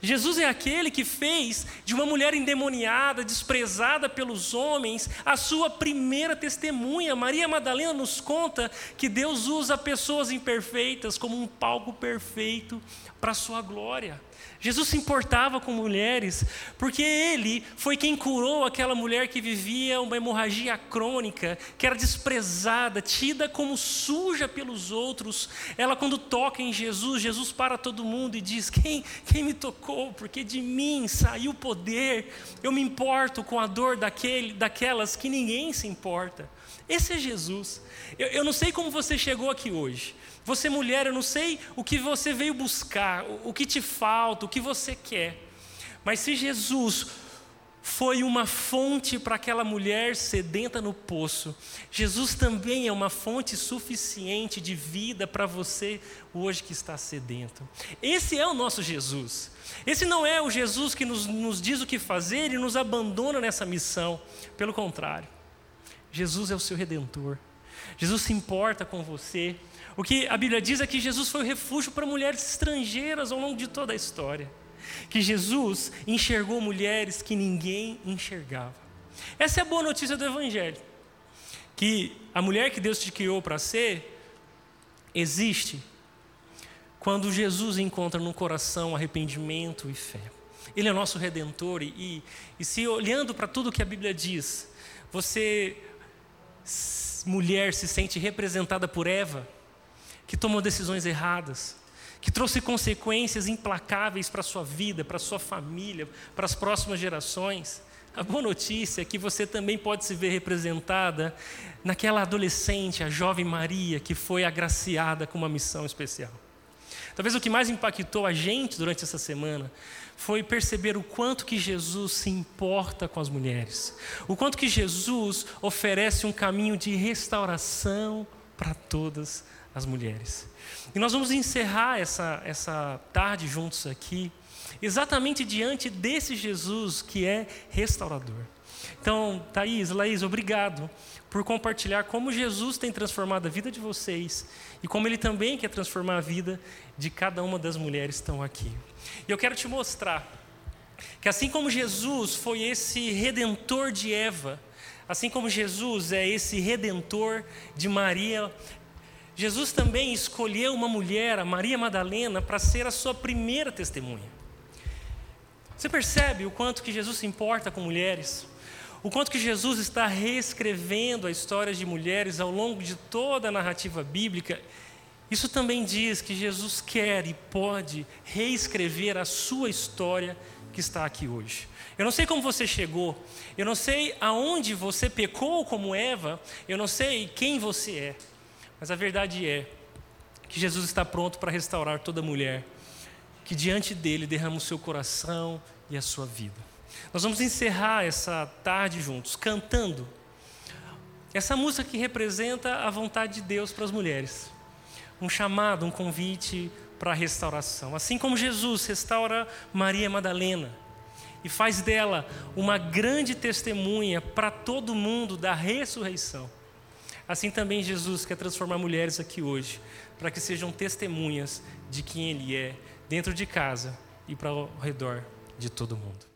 Jesus é aquele que fez de uma mulher endemoniada, desprezada pelos homens, a sua primeira testemunha. Maria Madalena nos conta que Deus usa pessoas imperfeitas como um palco perfeito para a sua glória. Jesus se importava com mulheres, porque ele foi quem curou aquela mulher que vivia uma hemorragia crônica, que era desprezada, tida como suja pelos outros. Ela, quando toca em Jesus, Jesus para todo mundo e diz: Quem, quem me tocou? Porque de mim saiu o poder. Eu me importo com a dor daquele, daquelas que ninguém se importa. Esse é Jesus. Eu, eu não sei como você chegou aqui hoje. Você, mulher, eu não sei o que você veio buscar, o que te falta, o que você quer. Mas se Jesus foi uma fonte para aquela mulher sedenta no poço. Jesus também é uma fonte suficiente de vida para você hoje que está sedento. Esse é o nosso Jesus. Esse não é o Jesus que nos, nos diz o que fazer e nos abandona nessa missão. Pelo contrário, Jesus é o seu redentor. Jesus se importa com você. O que a Bíblia diz é que Jesus foi o refúgio para mulheres estrangeiras ao longo de toda a história que Jesus enxergou mulheres que ninguém enxergava. Essa é a boa notícia do Evangelho. Que a mulher que Deus te criou para ser, existe quando Jesus encontra no coração arrependimento e fé. Ele é nosso redentor e, e, se olhando para tudo que a Bíblia diz, você, mulher, se sente representada por Eva, que tomou decisões erradas, que trouxe consequências implacáveis para sua vida, para sua família, para as próximas gerações. A boa notícia é que você também pode se ver representada naquela adolescente, a jovem Maria, que foi agraciada com uma missão especial. Talvez o que mais impactou a gente durante essa semana foi perceber o quanto que Jesus se importa com as mulheres, o quanto que Jesus oferece um caminho de restauração para todas as mulheres. E nós vamos encerrar essa, essa tarde juntos aqui, exatamente diante desse Jesus que é restaurador. Então, Thaís, Laís, obrigado por compartilhar como Jesus tem transformado a vida de vocês e como Ele também quer transformar a vida de cada uma das mulheres que estão aqui. E eu quero te mostrar que assim como Jesus foi esse redentor de Eva, assim como Jesus é esse redentor de Maria, Jesus também escolheu uma mulher, a Maria Madalena, para ser a sua primeira testemunha. Você percebe o quanto que Jesus se importa com mulheres? O quanto que Jesus está reescrevendo a história de mulheres ao longo de toda a narrativa bíblica? Isso também diz que Jesus quer e pode reescrever a sua história que está aqui hoje. Eu não sei como você chegou, eu não sei aonde você pecou como Eva, eu não sei quem você é. Mas a verdade é que Jesus está pronto para restaurar toda mulher que diante dele derrama o seu coração e a sua vida. Nós vamos encerrar essa tarde juntos cantando essa música que representa a vontade de Deus para as mulheres. Um chamado, um convite para a restauração. Assim como Jesus restaura Maria Madalena e faz dela uma grande testemunha para todo mundo da ressurreição. Assim também Jesus quer transformar mulheres aqui hoje, para que sejam testemunhas de quem Ele é, dentro de casa e para ao redor de todo mundo.